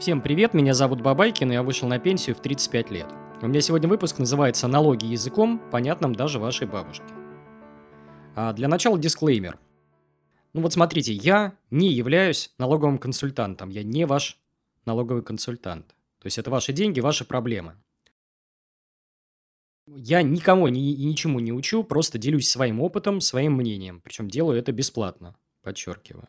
Всем привет, меня зовут Бабайкин, и я вышел на пенсию в 35 лет. У меня сегодня выпуск называется «Налоги языком, понятным даже вашей бабушке». А для начала дисклеймер. Ну вот смотрите, я не являюсь налоговым консультантом, я не ваш налоговый консультант. То есть это ваши деньги, ваши проблемы. Я никому ни, и ничему не учу, просто делюсь своим опытом, своим мнением. Причем делаю это бесплатно, подчеркиваю.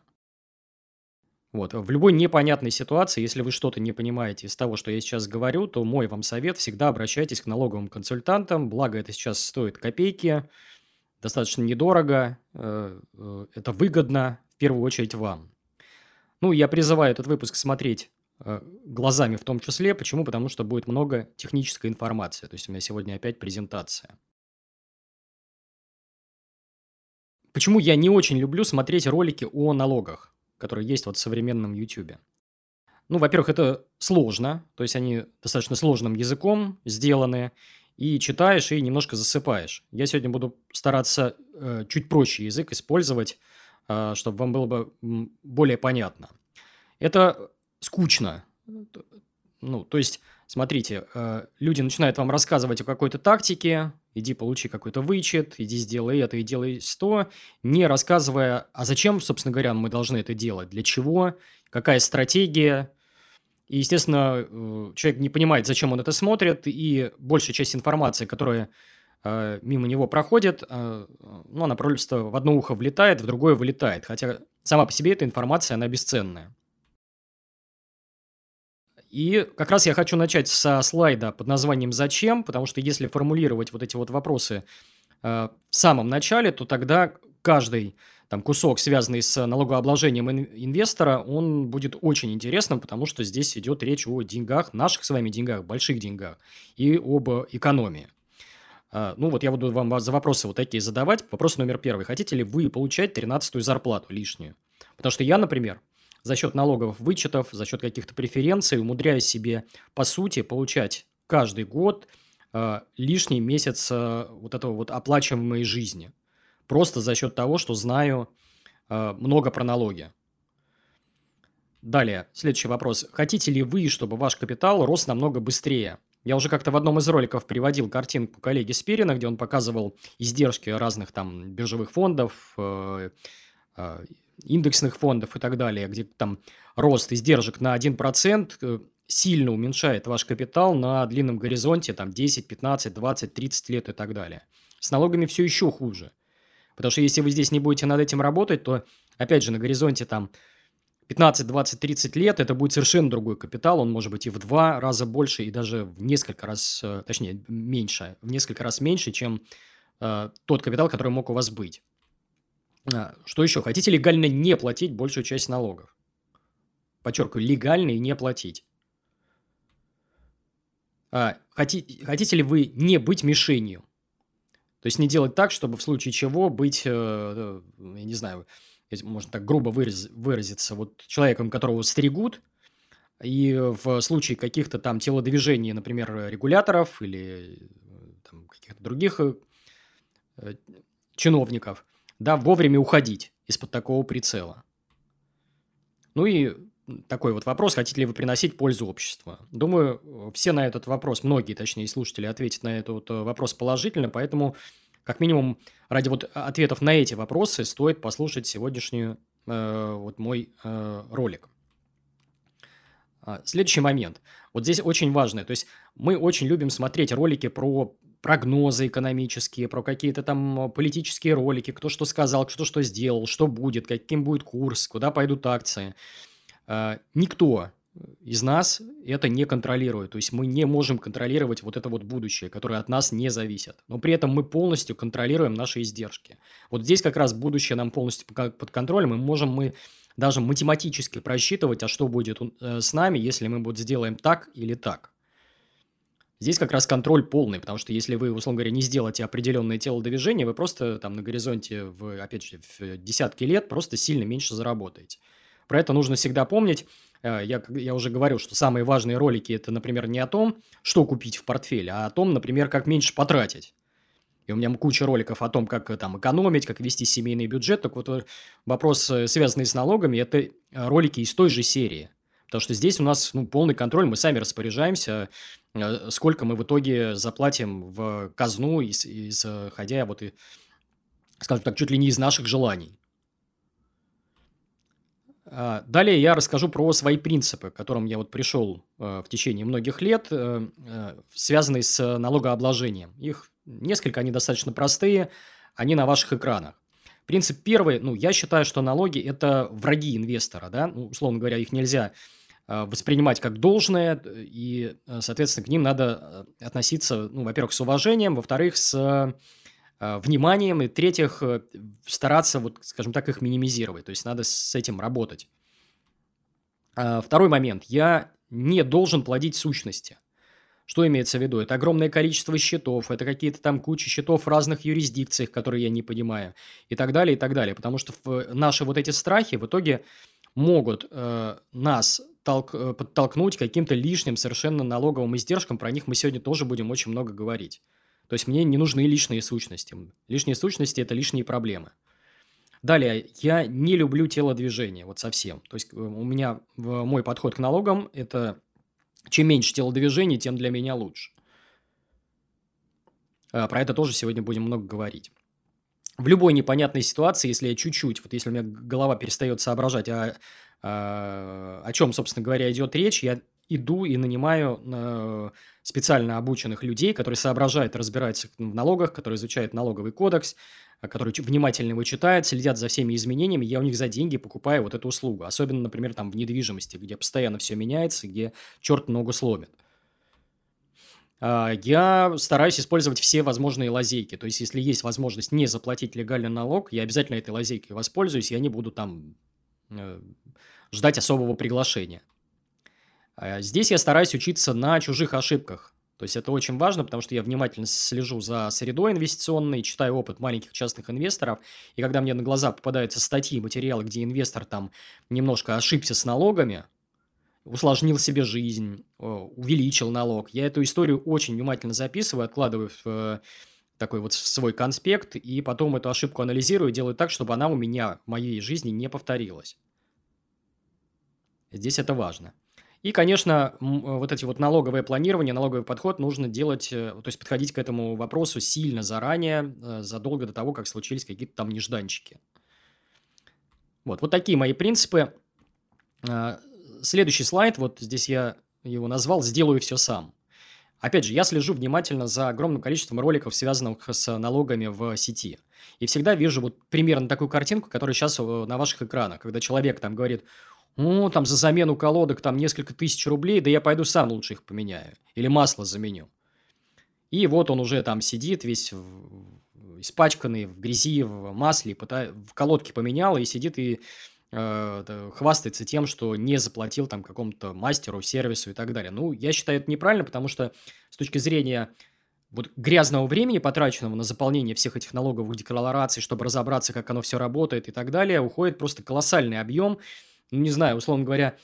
Вот. В любой непонятной ситуации, если вы что-то не понимаете из того, что я сейчас говорю, то мой вам совет – всегда обращайтесь к налоговым консультантам. Благо, это сейчас стоит копейки, достаточно недорого, э, э, это выгодно в первую очередь вам. Ну, я призываю этот выпуск смотреть э, глазами в том числе. Почему? Потому что будет много технической информации. То есть у меня сегодня опять презентация. Почему я не очень люблю смотреть ролики о налогах? Которые есть вот в современном YouTube. Ну, во-первых, это сложно, то есть они достаточно сложным языком сделаны, и читаешь, и немножко засыпаешь. Я сегодня буду стараться э, чуть проще язык использовать, э, чтобы вам было бы более понятно. Это скучно. Ну, то есть, смотрите, э, люди начинают вам рассказывать о какой-то тактике, иди получи какой-то вычет, иди сделай это и делай то, не рассказывая, а зачем, собственно говоря, мы должны это делать, для чего, какая стратегия. И, естественно, э, человек не понимает, зачем он это смотрит, и большая часть информации, которая э, мимо него проходит, э, ну, она просто в одно ухо влетает, в другое вылетает. Хотя сама по себе эта информация, она бесценная. И как раз я хочу начать со слайда под названием «Зачем?», потому что если формулировать вот эти вот вопросы э, в самом начале, то тогда каждый там кусок, связанный с налогообложением инвестора, он будет очень интересным, потому что здесь идет речь о деньгах, наших с вами деньгах, больших деньгах и об экономии. Э, ну вот я буду вам за вопросы вот такие задавать. Вопрос номер первый. Хотите ли вы получать 13-ю зарплату лишнюю? Потому что я, например, за счет налоговых вычетов, за счет каких-то преференций умудряюсь себе, по сути, получать каждый год э, лишний месяц э, вот этого вот оплачиваемой жизни. Просто за счет того, что знаю э, много про налоги. Далее, следующий вопрос. Хотите ли вы, чтобы ваш капитал рос намного быстрее? Я уже как-то в одном из роликов приводил картинку коллеги Спирина, где он показывал издержки разных там биржевых фондов, э, э, индексных фондов и так далее, где там рост издержек на 1% э, сильно уменьшает ваш капитал на длинном горизонте, там 10, 15, 20, 30 лет и так далее. С налогами все еще хуже. Потому что если вы здесь не будете над этим работать, то, опять же, на горизонте там 15, 20, 30 лет это будет совершенно другой капитал. Он может быть и в два раза больше, и даже в несколько раз, э, точнее, меньше, в несколько раз меньше, чем э, тот капитал, который мог у вас быть. А, что еще? Хотите легально не платить большую часть налогов? Подчеркиваю, легально и не платить. А, хотите, хотите ли вы не быть мишенью? То есть не делать так, чтобы в случае чего быть, э, э, я не знаю, можно так грубо выраз, выразиться, вот человеком, которого стригут, и в случае каких-то там телодвижений, например, регуляторов или э, каких-то других чиновников – да, вовремя уходить из-под такого прицела. Ну и такой вот вопрос, хотите ли вы приносить пользу обществу? Думаю, все на этот вопрос, многие, точнее, слушатели ответят на этот э, вопрос положительно, поэтому, как минимум, ради вот ответов на эти вопросы стоит послушать сегодняшний э, вот мой э, ролик. А, следующий момент. Вот здесь очень важное. То есть мы очень любим смотреть ролики про прогнозы экономические, про какие-то там политические ролики, кто что сказал, кто что сделал, что будет, каким будет курс, куда пойдут акции. А, никто из нас это не контролирует. То есть мы не можем контролировать вот это вот будущее, которое от нас не зависит. Но при этом мы полностью контролируем наши издержки. Вот здесь как раз будущее нам полностью под контролем, и можем мы даже математически просчитывать, а что будет э, с нами, если мы вот сделаем так или так. Здесь как раз контроль полный, потому что если вы, условно говоря, не сделаете определенное телодвижение, вы просто там на горизонте, в, опять же, в десятки лет просто сильно меньше заработаете. Про это нужно всегда помнить. Э, я, я уже говорил, что самые важные ролики – это, например, не о том, что купить в портфель, а о том, например, как меньше потратить. И у меня куча роликов о том, как там экономить, как вести семейный бюджет. Так вот, вопрос, э, связанный с налогами, это ролики из той же серии. Потому что здесь у нас ну, полный контроль, мы сами распоряжаемся, э, сколько мы в итоге заплатим в казну, исходя вот и, скажем так, чуть ли не из наших желаний. А, далее я расскажу про свои принципы, к которым я вот пришел э, в течение многих лет, э, связанные с налогообложением. Их несколько, они достаточно простые, они на ваших экранах. Принцип первый, ну, я считаю, что налоги – это враги инвестора, да, ну, условно говоря, их нельзя э, воспринимать как должное, и, э, соответственно, к ним надо э, относиться, ну, во-первых, с уважением, во-вторых, с вниманием, и, в-третьих, стараться, вот, скажем так, их минимизировать, то есть надо с этим работать. А, второй момент. Я не должен плодить сущности. Что имеется в виду? Это огромное количество счетов, это какие-то там куча счетов в разных юрисдикциях, которые я не понимаю, и так далее, и так далее. Потому что наши вот эти страхи в итоге могут э, нас толк, э, подтолкнуть каким-то лишним совершенно налоговым издержкам. Про них мы сегодня тоже будем очень много говорить. То есть мне не нужны лишние сущности. Лишние сущности – это лишние проблемы. Далее, я не люблю телодвижение, вот совсем. То есть э, у меня мой подход к налогам – это чем меньше телодвижений, тем для меня лучше. А, про это тоже сегодня будем много говорить. В любой непонятной ситуации, если я чуть-чуть, вот если у меня голова перестает соображать, а, о чем, собственно говоря, идет речь, я иду и нанимаю э, специально обученных людей, которые соображают, разбираются в налогах, которые изучают налоговый кодекс, а, которые внимательно его читают, следят за всеми изменениями, я у них за деньги покупаю вот эту услугу. Особенно, например, там в недвижимости, где постоянно все меняется, где черт ногу сломит. А, я стараюсь использовать все возможные лазейки. То есть, если есть возможность не заплатить легальный налог, я обязательно этой лазейкой воспользуюсь, я не буду там э, ждать особого приглашения. А, здесь я стараюсь учиться на чужих ошибках. То есть это очень важно, потому что я внимательно слежу за средой инвестиционной, читаю опыт маленьких частных инвесторов, и когда мне на глаза попадаются статьи, материалы, где инвестор там немножко ошибся с налогами, усложнил себе жизнь, увеличил налог, я эту историю очень внимательно записываю, откладываю в э, такой вот свой конспект, и потом эту ошибку анализирую делаю так, чтобы она у меня в моей жизни не повторилась. Здесь это важно. И, конечно, э, вот эти вот налоговое планирование, налоговый подход нужно делать, э, то есть подходить к этому вопросу сильно заранее, э, задолго до того, как случились какие-то там нежданчики. Вот, вот такие мои принципы. Следующий слайд, вот здесь я его назвал «Сделаю все сам». Опять же, я слежу внимательно за огромным количеством роликов, связанных с налогами в сети. И всегда вижу вот примерно такую картинку, которая сейчас на ваших экранах, когда человек там говорит, ну, там за замену колодок там несколько тысяч рублей, да я пойду сам лучше их поменяю. Или масло заменю. И вот он уже там сидит весь в, испачканный в грязи, в масле, пыта, в колодке поменял и сидит и э, хвастается тем, что не заплатил там какому-то мастеру, сервису и так далее. Ну, я считаю это неправильно, потому что с точки зрения вот грязного времени, потраченного на заполнение всех этих налоговых деклараций, чтобы разобраться, как оно все работает и так далее, уходит просто колоссальный объем не знаю, условно говоря,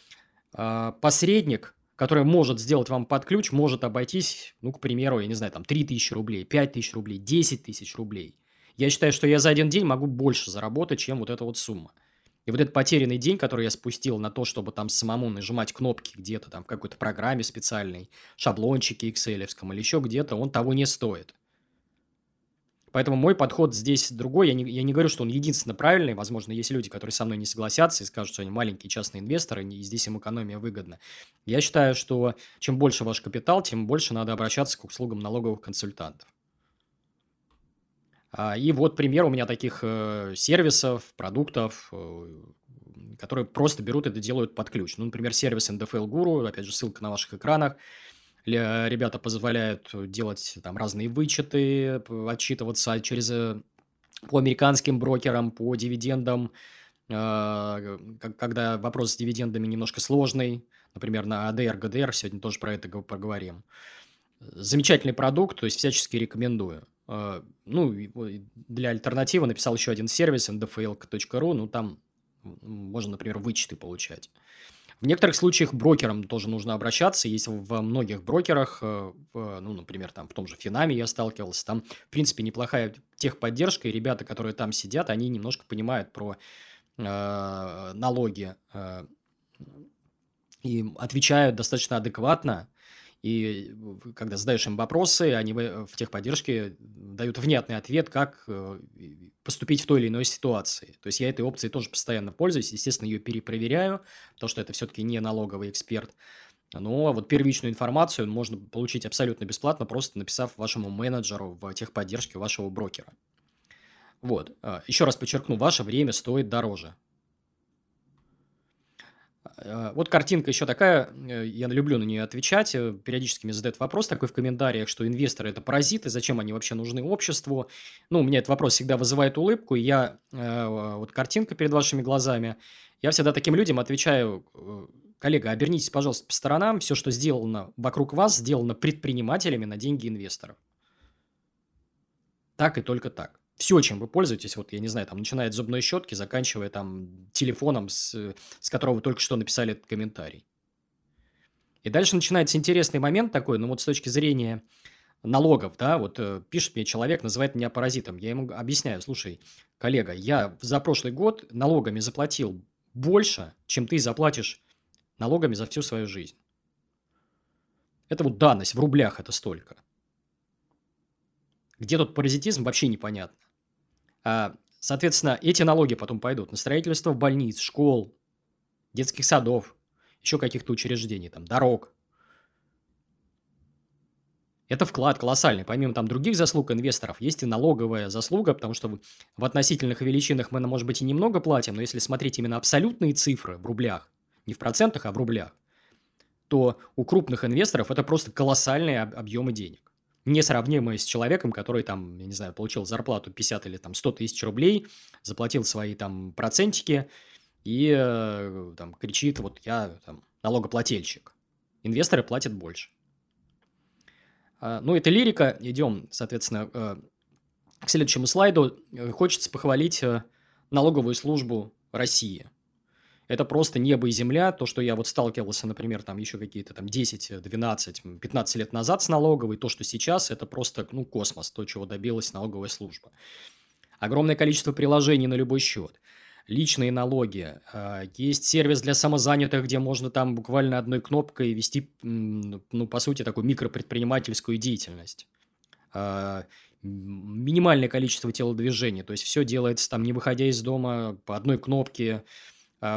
а, посредник, который может сделать вам под ключ, может обойтись, ну, к примеру, я не знаю, там, 3 тысячи рублей, 5 тысяч рублей, 10 тысяч рублей. Я считаю, что я за один день могу больше заработать, чем вот эта вот сумма. И вот этот потерянный день, который я спустил на то, чтобы там самому нажимать кнопки где-то там в какой-то программе специальной, шаблончике excel или еще где-то, он того не стоит. Поэтому мой подход здесь другой. Я не, я не говорю, что он единственно правильный. Возможно, есть люди, которые со мной не согласятся и скажут, что они маленькие частные инвесторы, и здесь им экономия выгодна. Я считаю, что чем больше ваш капитал, тем больше надо обращаться к услугам налоговых консультантов. А, и вот пример у меня таких э, сервисов, продуктов, э, которые просто берут это делают под ключ. Ну, например, сервис NDFL Guru, опять же, ссылка на ваших экранах – ребята позволяют делать там разные вычеты, отчитываться через э, по американским брокерам, по дивидендам, а, когда вопрос с дивидендами немножко сложный, например, на ADR, GDR, сегодня тоже про это поговорим. Замечательный продукт, то есть всячески рекомендую. А, ну, для альтернативы написал еще один сервис, ndfl.ru, ну, там можно, например, вычеты получать. В некоторых случаях брокерам тоже нужно обращаться. Есть во многих брокерах, э, ну, например, там в том же Финаме я сталкивался, там, в принципе, неплохая техподдержка, и ребята, которые там сидят, они немножко понимают про э, налоги, э, и отвечают достаточно адекватно. И когда задаешь им вопросы, они в техподдержке дают внятный ответ, как э, поступить в той или иной ситуации. То есть я этой опцией тоже постоянно пользуюсь, естественно, ее перепроверяю, потому что это все-таки не налоговый эксперт. Но вот первичную информацию можно получить абсолютно бесплатно, просто написав вашему менеджеру в техподдержке вашего брокера. Вот. А, Еще раз подчеркну, ваше время стоит дороже. А, вот картинка еще такая, э, я люблю на нее отвечать, э, периодически мне задают вопрос такой в комментариях, что инвесторы – это паразиты, зачем они вообще нужны обществу? Ну, у меня этот вопрос всегда вызывает улыбку, и я, э, вот картинка перед вашими глазами, я всегда таким людям отвечаю, коллега, обернитесь, пожалуйста, по сторонам, все, что сделано вокруг вас, сделано предпринимателями на деньги инвесторов. Так и только так все, чем вы пользуетесь, вот я не знаю, там, начиная от зубной щетки, заканчивая там телефоном, с, с которого вы только что написали этот комментарий. И дальше начинается интересный момент такой, ну вот с точки зрения налогов, да, вот э, пишет мне человек, называет меня паразитом. Я ему объясняю, слушай, коллега, я за прошлый год налогами заплатил больше, чем ты заплатишь налогами за всю свою жизнь. Это вот данность, в рублях это столько. Где тут паразитизм, вообще непонятно. А, соответственно, эти налоги потом пойдут на строительство больниц, школ, детских садов, еще каких-то учреждений, там, дорог. Это вклад колоссальный. Помимо там других заслуг инвесторов, есть и налоговая заслуга, потому что в относительных величинах мы, может быть, и немного платим, но если смотреть именно абсолютные цифры в рублях, не в процентах, а в рублях, то у крупных инвесторов это просто колоссальные объемы денег несравнимые с человеком, который там, я не знаю, получил зарплату 50 или там 100 тысяч рублей, заплатил свои там процентики и э, там кричит, вот я там налогоплательщик. Инвесторы платят больше. А, ну, это лирика. Идем, соответственно, э, к следующему слайду. Хочется похвалить э, налоговую службу России – это просто небо и земля. То, что я вот сталкивался, например, там еще какие-то там 10, 12, 15 лет назад с налоговой, то, что сейчас, это просто, ну, космос, то, чего добилась налоговая служба. Огромное количество приложений на любой счет личные налоги. А, есть сервис для самозанятых, где можно там буквально одной кнопкой вести, ну, по сути, такую микропредпринимательскую деятельность. А, минимальное количество телодвижений, то есть все делается там не выходя из дома по одной кнопке,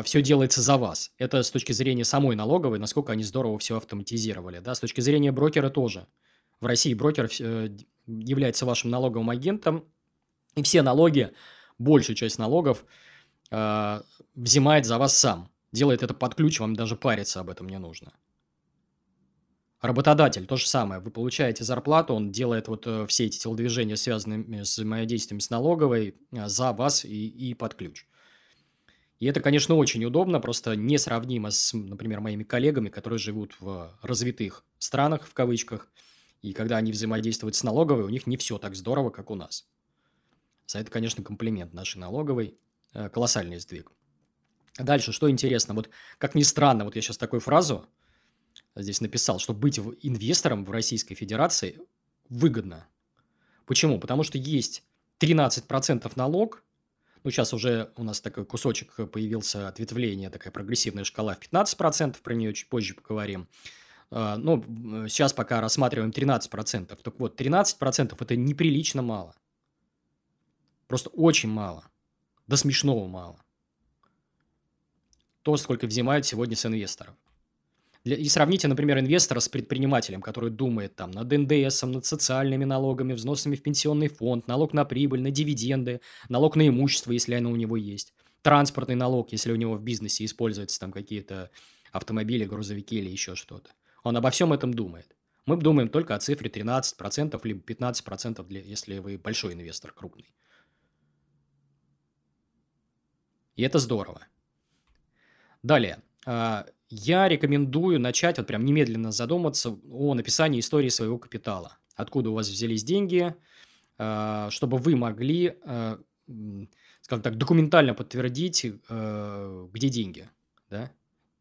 все делается за вас. Это с точки зрения самой налоговой, насколько они здорово все автоматизировали. Да? С точки зрения брокера тоже. В России брокер э, является вашим налоговым агентом, и все налоги, большую часть налогов э, взимает за вас сам. Делает это под ключ, вам даже париться об этом не нужно. Работодатель то же самое. Вы получаете зарплату, он делает вот э, все эти телодвижения, связанные с взаимодействием с налоговой, э, за вас и, и под ключ. И это, конечно, очень удобно, просто несравнимо с, например, моими коллегами, которые живут в развитых странах, в кавычках, и когда они взаимодействуют с налоговой, у них не все так здорово, как у нас. За это, конечно, комплимент нашей налоговой. Э, колоссальный сдвиг. Дальше, что интересно, вот как ни странно, вот я сейчас такую фразу здесь написал, что быть инвестором в Российской Федерации выгодно. Почему? Потому что есть 13% налог ну, сейчас уже у нас такой кусочек появился ответвление, такая прогрессивная шкала в 15%, про нее чуть позже поговорим. А, ну, сейчас пока рассматриваем 13%. Так вот, 13% это неприлично мало. Просто очень мало. До смешного мало. То, сколько взимают сегодня с инвесторов. И сравните, например, инвестора с предпринимателем, который думает там над НДС, над социальными налогами, взносами в пенсионный фонд, налог на прибыль, на дивиденды, налог на имущество, если оно у него есть, транспортный налог, если у него в бизнесе используются там какие-то автомобили, грузовики или еще что-то. Он обо всем этом думает. Мы думаем только о цифре 13%, либо 15%, для, если вы большой инвестор, крупный. И это здорово. Далее. А, я рекомендую начать вот прям немедленно задуматься о написании истории своего капитала. Откуда у вас взялись деньги, а, чтобы вы могли, а, скажем так, документально подтвердить, где деньги, да,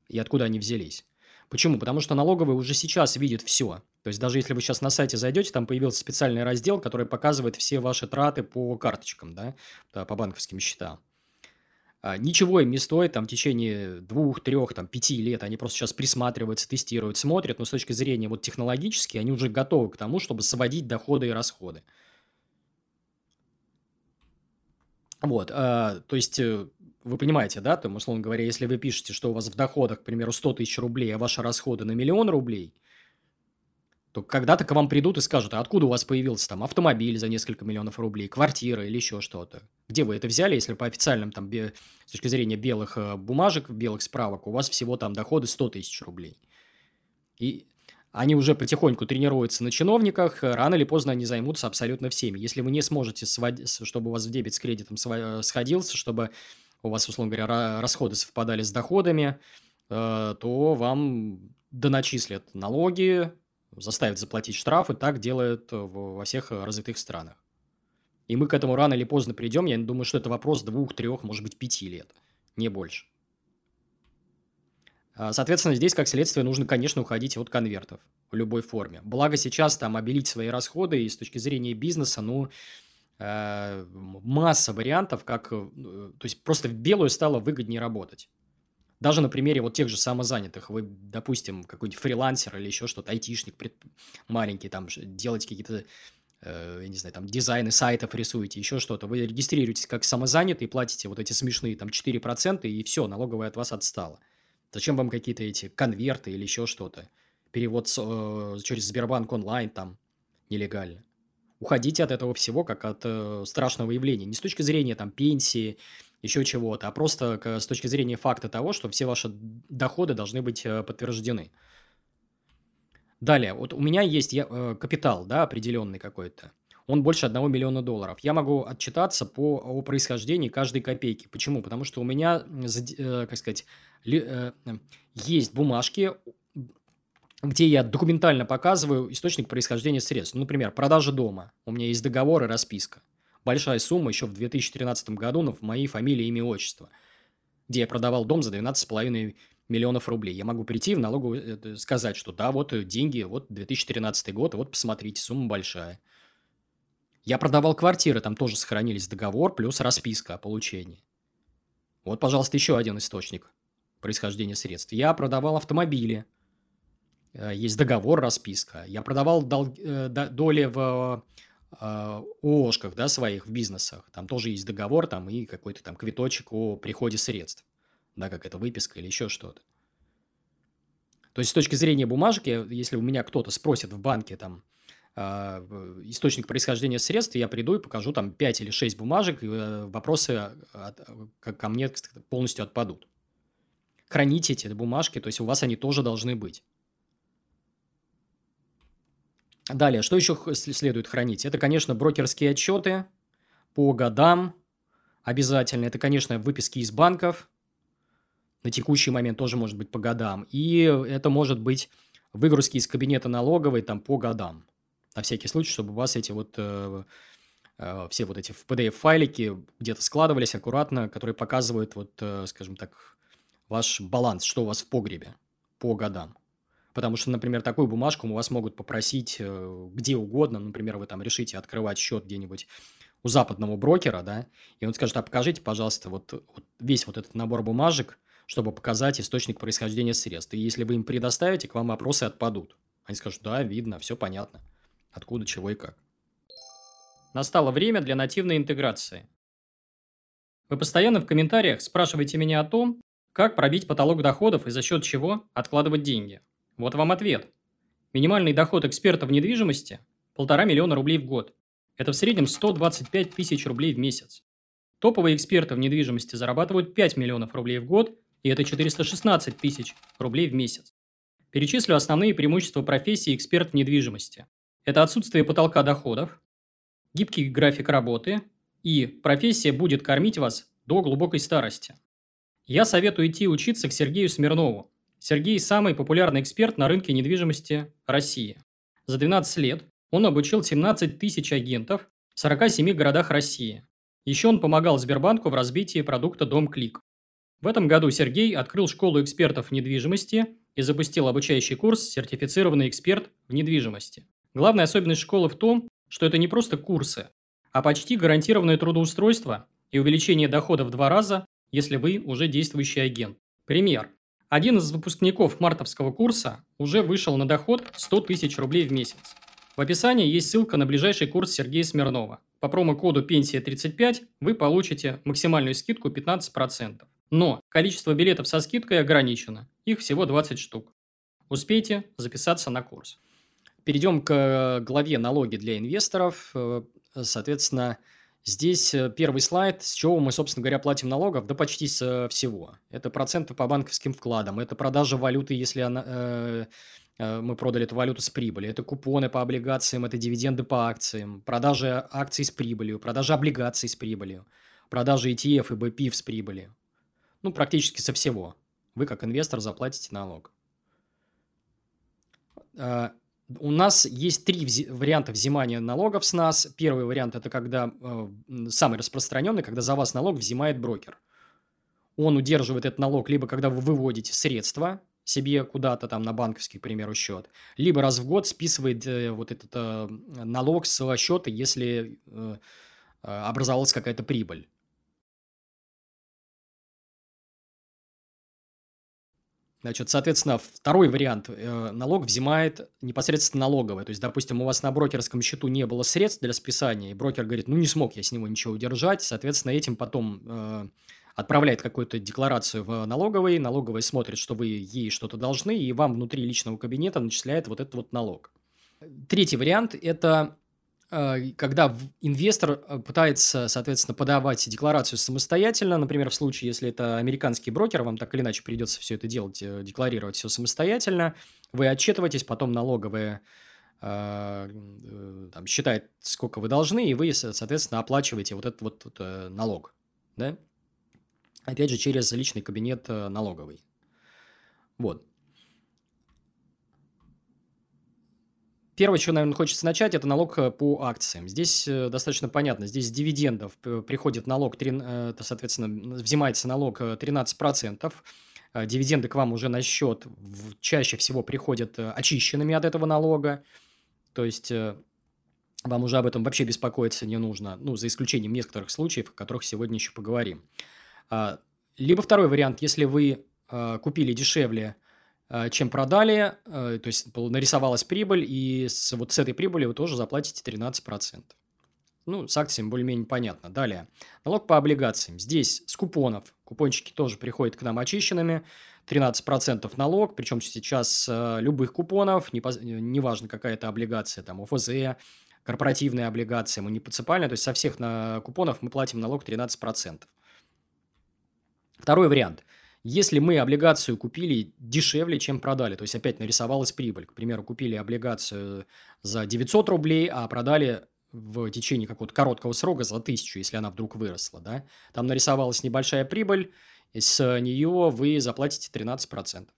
и откуда они взялись. Почему? Потому что налоговый уже сейчас видит все. То есть даже если вы сейчас на сайте зайдете, там появился специальный раздел, который показывает все ваши траты по карточкам, да, по банковским счетам. А, ничего им не стоит там в течение двух, трех, там, пяти лет. Они просто сейчас присматриваются, тестируют, смотрят, но с точки зрения вот технологически они уже готовы к тому, чтобы сводить доходы и расходы. Вот, а, то есть э, вы понимаете, да, там, условно говоря, если вы пишете, что у вас в доходах, к примеру, 100 тысяч рублей, а ваши расходы на миллион рублей, то когда-то к вам придут и скажут, а откуда у вас появился там автомобиль за несколько миллионов рублей, квартира или еще что-то. Где вы это взяли, если по официальным, там, бе, с точки зрения белых э, бумажек, белых справок, у вас всего там доходы 100 тысяч рублей. И они уже потихоньку тренируются на чиновниках, рано или поздно они займутся абсолютно всеми. Если вы не сможете, сводить, чтобы у вас в дебет с кредитом э, сходился, чтобы у вас, условно говоря, расходы совпадали с доходами, э, то вам доначислят налоги, заставят заплатить штрафы, так делают э, во всех э, развитых странах. И мы к этому рано или поздно придем. Я думаю, что это вопрос двух, трех, может быть, пяти лет, не больше. А, соответственно, здесь, как следствие, нужно, конечно, уходить от конвертов в любой форме. Благо сейчас там обелить свои расходы и с точки зрения бизнеса, ну, э, масса вариантов, как, то есть просто в белую стало выгоднее работать. Даже на примере вот тех же самозанятых. Вы, допустим, какой-нибудь фрилансер или еще что-то, айтишник пред... маленький, там, делаете какие-то э, я не знаю, там, дизайны сайтов рисуете, еще что-то. Вы регистрируетесь как самозанятый, платите вот эти смешные там 4%, и все, налоговая от вас отстала. Зачем вам какие-то эти конверты или еще что-то? Перевод э, через Сбербанк онлайн там нелегально. Уходите от этого всего, как от э, страшного явления. Не с точки зрения там пенсии еще чего-то, а просто с точки зрения факта того, что все ваши доходы должны быть э, подтверждены. Далее, вот у меня есть я, э, капитал, да, определенный какой-то. Он больше 1 миллиона долларов. Я могу отчитаться по, о происхождении каждой копейки. Почему? Потому что у меня, э, как сказать, есть бумажки, где я документально показываю источник происхождения средств. Ну, например, продажа дома. У меня есть договор и расписка большая сумма еще в 2013 году но в моей фамилии, имя, отчество, где я продавал дом за 12,5 миллионов рублей. Я могу прийти в налогу э, сказать, что да, вот деньги, вот 2013 год, вот посмотрите, сумма большая. Я продавал квартиры, там тоже сохранились договор плюс расписка о получении. Вот, пожалуйста, еще один источник происхождения средств. Я продавал автомобили. Э, есть договор, расписка. Я продавал дол- э, доли в э, ООшках, да, своих в бизнесах. Там тоже есть договор там и какой-то там квиточек о приходе средств. Да, как это выписка или еще что-то. То есть, с точки зрения бумажек, если у меня кто-то спросит в банке там э, источник происхождения средств, я приду и покажу там 5 или 6 бумажек, и э, вопросы от, ко мне полностью отпадут. Храните эти бумажки, то есть у вас они тоже должны быть. Далее, что еще следует хранить? Это, конечно, брокерские отчеты по годам обязательно. Это, конечно, выписки из банков. На текущий момент тоже может быть по годам. И это может быть выгрузки из кабинета налоговой там по годам. На всякий случай, чтобы у вас эти вот э, э, все вот эти PDF-файлики где-то складывались аккуратно, которые показывают вот, э, скажем так, ваш баланс, что у вас в погребе по годам. Потому что, например, такую бумажку у вас могут попросить э, где угодно. Например, вы там решите открывать счет где-нибудь у западного брокера, да, и он скажет, а покажите, пожалуйста, вот, вот весь вот этот набор бумажек, чтобы показать источник происхождения средств. И если вы им предоставите, к вам вопросы отпадут. Они скажут, да, видно, все понятно. Откуда, чего и как. Настало время для нативной интеграции. Вы постоянно в комментариях спрашиваете меня о том, как пробить потолок доходов и за счет чего откладывать деньги. Вот вам ответ. Минимальный доход эксперта в недвижимости – полтора миллиона рублей в год. Это в среднем 125 тысяч рублей в месяц. Топовые эксперты в недвижимости зарабатывают 5 миллионов рублей в год, и это 416 тысяч рублей в месяц. Перечислю основные преимущества профессии эксперт в недвижимости. Это отсутствие потолка доходов, гибкий график работы и профессия будет кормить вас до глубокой старости. Я советую идти учиться к Сергею Смирнову, Сергей – самый популярный эксперт на рынке недвижимости России. За 12 лет он обучил 17 тысяч агентов в 47 городах России. Еще он помогал Сбербанку в развитии продукта «Дом Клик». В этом году Сергей открыл школу экспертов в недвижимости и запустил обучающий курс «Сертифицированный эксперт в недвижимости». Главная особенность школы в том, что это не просто курсы, а почти гарантированное трудоустройство и увеличение дохода в два раза если вы уже действующий агент. Пример. Один из выпускников мартовского курса уже вышел на доход 100 тысяч рублей в месяц. В описании есть ссылка на ближайший курс Сергея Смирнова. По промокоду «Пенсия 35» вы получите максимальную скидку 15%. Но количество билетов со скидкой ограничено. Их всего 20 штук. Успейте записаться на курс. Перейдем к главе «Налоги для инвесторов». Э, соответственно, здесь э, первый слайд, с чего мы, собственно говоря, платим налогов, да почти с всего. Это проценты по банковским вкладам, это продажа валюты, если она, э, э, мы продали эту валюту с прибыли, это купоны по облигациям, это дивиденды по акциям, продажа акций с прибылью, продажа облигаций с прибылью, продажа ETF и BPIF с прибылью. Ну, практически со всего. Вы, как инвестор, заплатите налог. У нас есть три варианта взимания налогов с нас. Первый вариант – это когда э, самый распространенный, когда за вас налог взимает брокер. Он удерживает этот налог либо когда вы выводите средства себе куда-то там на банковский, к примеру, счет, либо раз в год списывает э, вот этот э, налог с счета, если э, э образовалась какая-то прибыль. Значит, соответственно, второй вариант э, налог взимает непосредственно налоговый. То есть, допустим, у вас на брокерском счету не было средств для списания, и брокер говорит, ну, не смог я с него ничего удержать, соответственно, этим потом э, отправляет какую-то декларацию в налоговый, налоговый смотрит, что вы ей что-то должны, и вам внутри личного кабинета начисляет вот этот вот налог. Третий вариант – это когда инвестор э, пытается, соответственно, подавать декларацию самостоятельно, например, в случае, если это американский брокер, вам так или иначе придется все это делать, э, декларировать все самостоятельно, вы отчитываетесь, потом налоговая там, считает, сколько вы должны, и вы, соответственно, оплачиваете вот этот вот, вот налог, да? Опять же, через личный кабинет налоговый. Вот. Первое, что, наверное, хочется начать, это налог э, по акциям. Здесь э, достаточно понятно. Здесь с дивидендов приходит налог, э, соответственно, взимается налог 13%. Дивиденды к вам уже на счет чаще всего приходят очищенными от этого налога. То есть вам уже об этом вообще беспокоиться не нужно, ну, за исключением некоторых случаев, о которых сегодня еще поговорим. А, либо второй вариант, если вы купили дешевле Э, чем продали, э, то есть нарисовалась прибыль, и с, вот с этой прибыли вы тоже заплатите 13%. Ну, с акциями более-менее понятно. Далее. Налог по облигациям. Здесь с купонов. Купончики тоже приходят к нам очищенными. 13% налог, причем сейчас э, любых купонов, неважно какая это облигация, там ОФЗ, корпоративная облигация, муниципальная, то есть со всех на купонов мы платим налог 13%. Второй вариант. Если мы облигацию купили дешевле, чем продали, то есть опять нарисовалась прибыль, к примеру, купили облигацию за 900 рублей, а продали в течение какого-то короткого срока за 1000, если она вдруг выросла, да, там нарисовалась небольшая прибыль, с нее вы заплатите 13%.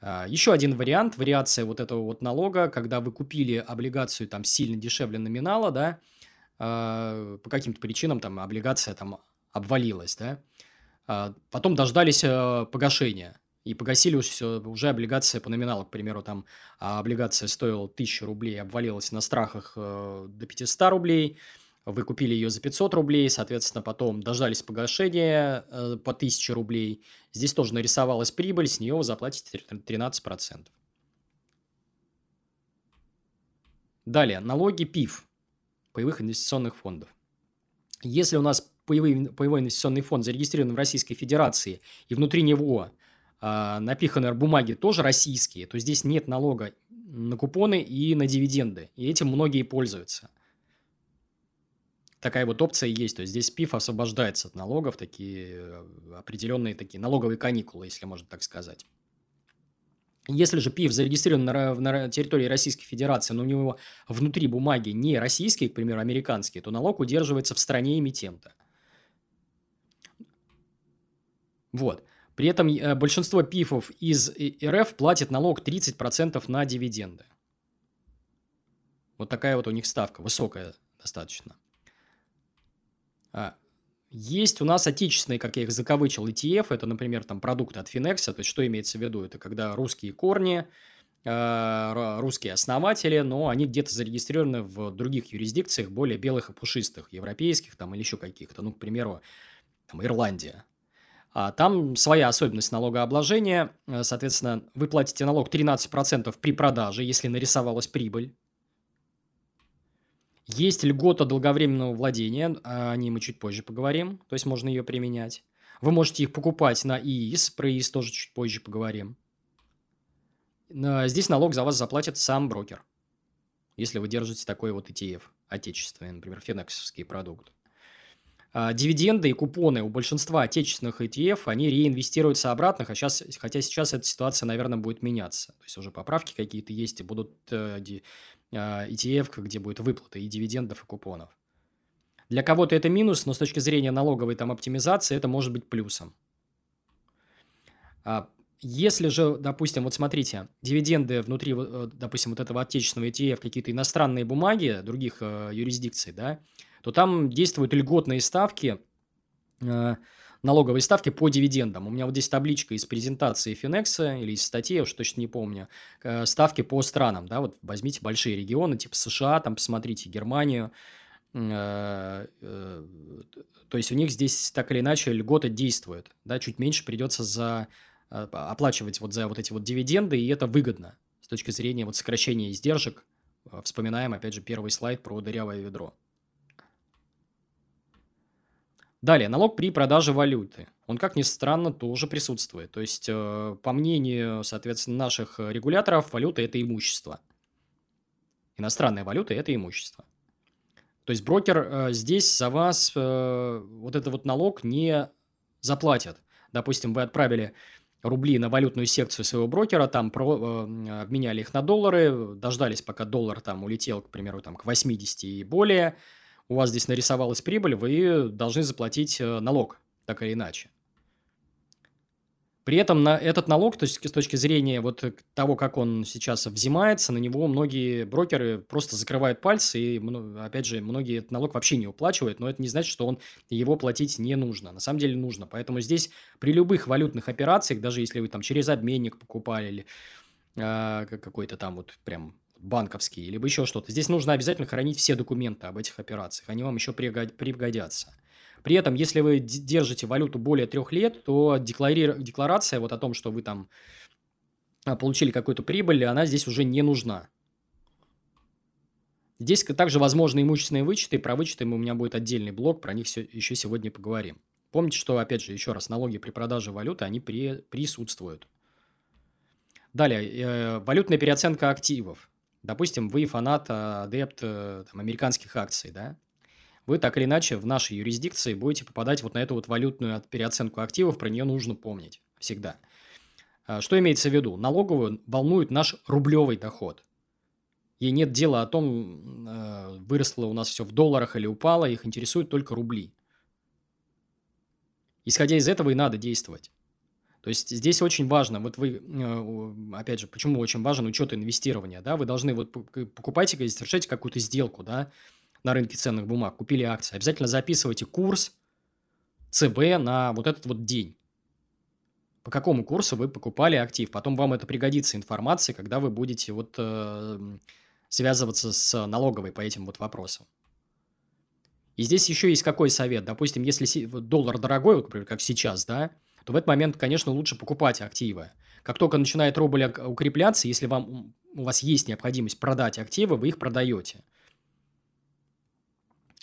А, еще один вариант, вариация вот этого вот налога, когда вы купили облигацию там сильно дешевле номинала, да, а, по каким-то причинам там облигация там обвалилась, да, потом дождались э, погашения. И погасили уже, уже облигация по номиналу, к примеру, там а облигация стоила 1000 рублей, обвалилась на страхах э, до 500 рублей, вы купили ее за 500 рублей, соответственно, потом дождались погашения э, по 1000 рублей. Здесь тоже нарисовалась прибыль, с нее вы заплатите 13%. Далее, налоги ПИФ, паевых инвестиционных фондов. Если у нас паевой, паевой инвестиционный фонд зарегистрирован в Российской Федерации, и внутри него э, напиханы бумаги тоже российские, то здесь нет налога на купоны и на дивиденды. И этим многие пользуются. Такая вот опция есть. То есть здесь ПИФ освобождается от налогов, такие э, определенные такие налоговые каникулы, если можно так сказать. Если же ПИФ зарегистрирован на, на территории Российской Федерации, но у него внутри бумаги не российские, к примеру, американские, то налог удерживается в стране эмитента. Вот. При этом э, большинство пифов из РФ платит налог 30% на дивиденды. Вот такая вот у них ставка, высокая достаточно. А, есть у нас отечественные, как я их закавычил, ETF, это, например, там продукты от Finex, то есть что имеется в виду? Это когда русские корни, э, русские основатели, но они где-то зарегистрированы в других юрисдикциях, более белых и пушистых, европейских там или еще каких-то. Ну, к примеру, там, Ирландия. А там своя особенность налогообложения. Э, соответственно, вы платите налог 13% при продаже, если нарисовалась прибыль. Есть льгота долговременного владения, о ней мы чуть позже поговорим, то есть можно ее применять. Вы можете их покупать на ИИС, про ИИС тоже чуть позже поговорим. Здесь налог за вас заплатит сам брокер, если вы держите такой вот ETF, отечественный, например, финексовский продукт. А, дивиденды и купоны у большинства отечественных ETF, они реинвестируются обратно, хотя хотя сейчас эта ситуация, наверное, будет меняться. То есть уже поправки какие-то есть, и будут э, ETF, а, где будет выплата и дивидендов, и купонов. Для кого-то это минус, но с точки зрения налоговой там оптимизации это может быть плюсом. А если же, допустим, вот смотрите, дивиденды внутри, э, допустим, вот этого отечественного ETF, какие-то иностранные бумаги других э, юрисдикций, да, то там действуют льготные ставки, э, налоговые ставки по дивидендам. У меня вот здесь табличка из презентации Финекса или из статьи, я уж точно не помню, э, ставки по странам, да, вот возьмите большие регионы, типа США, там посмотрите Германию, э, то есть у них здесь так или иначе льгота действует, да, чуть меньше придется за оплачивать вот за вот эти вот дивиденды, и это выгодно с точки зрения вот сокращения издержек. Вспоминаем, опять же, первый слайд про дырявое ведро. Далее, налог при продаже валюты. Он, как ни странно, тоже присутствует. То есть, э, по мнению, соответственно, наших регуляторов, валюта – это имущество. Иностранная валюта – это имущество. То есть, брокер э, здесь за вас э, вот этот вот налог не заплатит. Допустим, вы отправили рубли на валютную секцию своего брокера, там про, э, обменяли их на доллары, дождались, пока доллар там улетел, к примеру, там, к 80 и более, у вас здесь нарисовалась прибыль, вы должны заплатить э, налог, так или иначе. При этом на этот налог, то есть с точки зрения вот того, как он сейчас взимается, на него многие брокеры просто закрывают пальцы, и, опять же, многие этот налог вообще не уплачивают, но это не значит, что он его платить не нужно. На самом деле нужно. Поэтому здесь при любых валютных операциях, даже если вы там через обменник покупали или э, какой-то там вот прям банковский, либо еще что-то, здесь нужно обязательно хранить все документы об этих операциях. Они вам еще пригодятся. При этом, если вы держите валюту более трех лет, то декларация вот о том, что вы там а, получили какую-то прибыль, она здесь уже не нужна. Здесь также возможны имущественные вычеты, про вычеты у меня будет отдельный блок, про них все, еще сегодня поговорим. Помните, что, опять же, еще раз, налоги при продаже валюты, они при, присутствуют. Далее, э, валютная переоценка активов. Допустим, вы фанат, адепт э, там, американских акций, да? вы так или иначе в нашей юрисдикции будете попадать вот на эту вот валютную переоценку активов, про нее нужно помнить всегда. А, что имеется в виду? Налоговую волнует наш рублевый доход. Ей нет дела о том, а, выросло у нас все в долларах или упало, их интересуют только рубли. Исходя из этого и надо действовать. То есть здесь очень важно, вот вы, э, опять же, почему очень важен учет инвестирования, да, вы должны вот покупать и совершать какую-то сделку, да, на рынке ценных бумаг, купили акции, обязательно записывайте курс ЦБ на вот этот вот день. По какому курсу вы покупали актив. Потом вам это пригодится информация, когда вы будете вот э, связываться с налоговой по этим вот вопросам. И здесь еще есть какой совет. Допустим, если доллар дорогой, вот, например, как сейчас, да, то в этот момент, конечно, лучше покупать активы. Как только начинает рубль укрепляться, если вам, у вас есть необходимость продать активы, вы их продаете.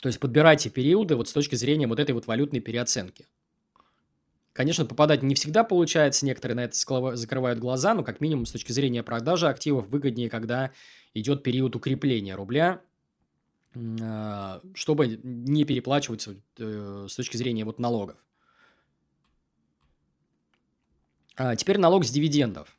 То есть подбирайте периоды вот с точки зрения вот этой вот валютной переоценки. Конечно, попадать не всегда получается, некоторые на это закрывают глаза, но как минимум с точки зрения продажи активов выгоднее, когда идет период укрепления рубля, а, чтобы не переплачивать э, с точки зрения вот налогов. А теперь налог с дивидендов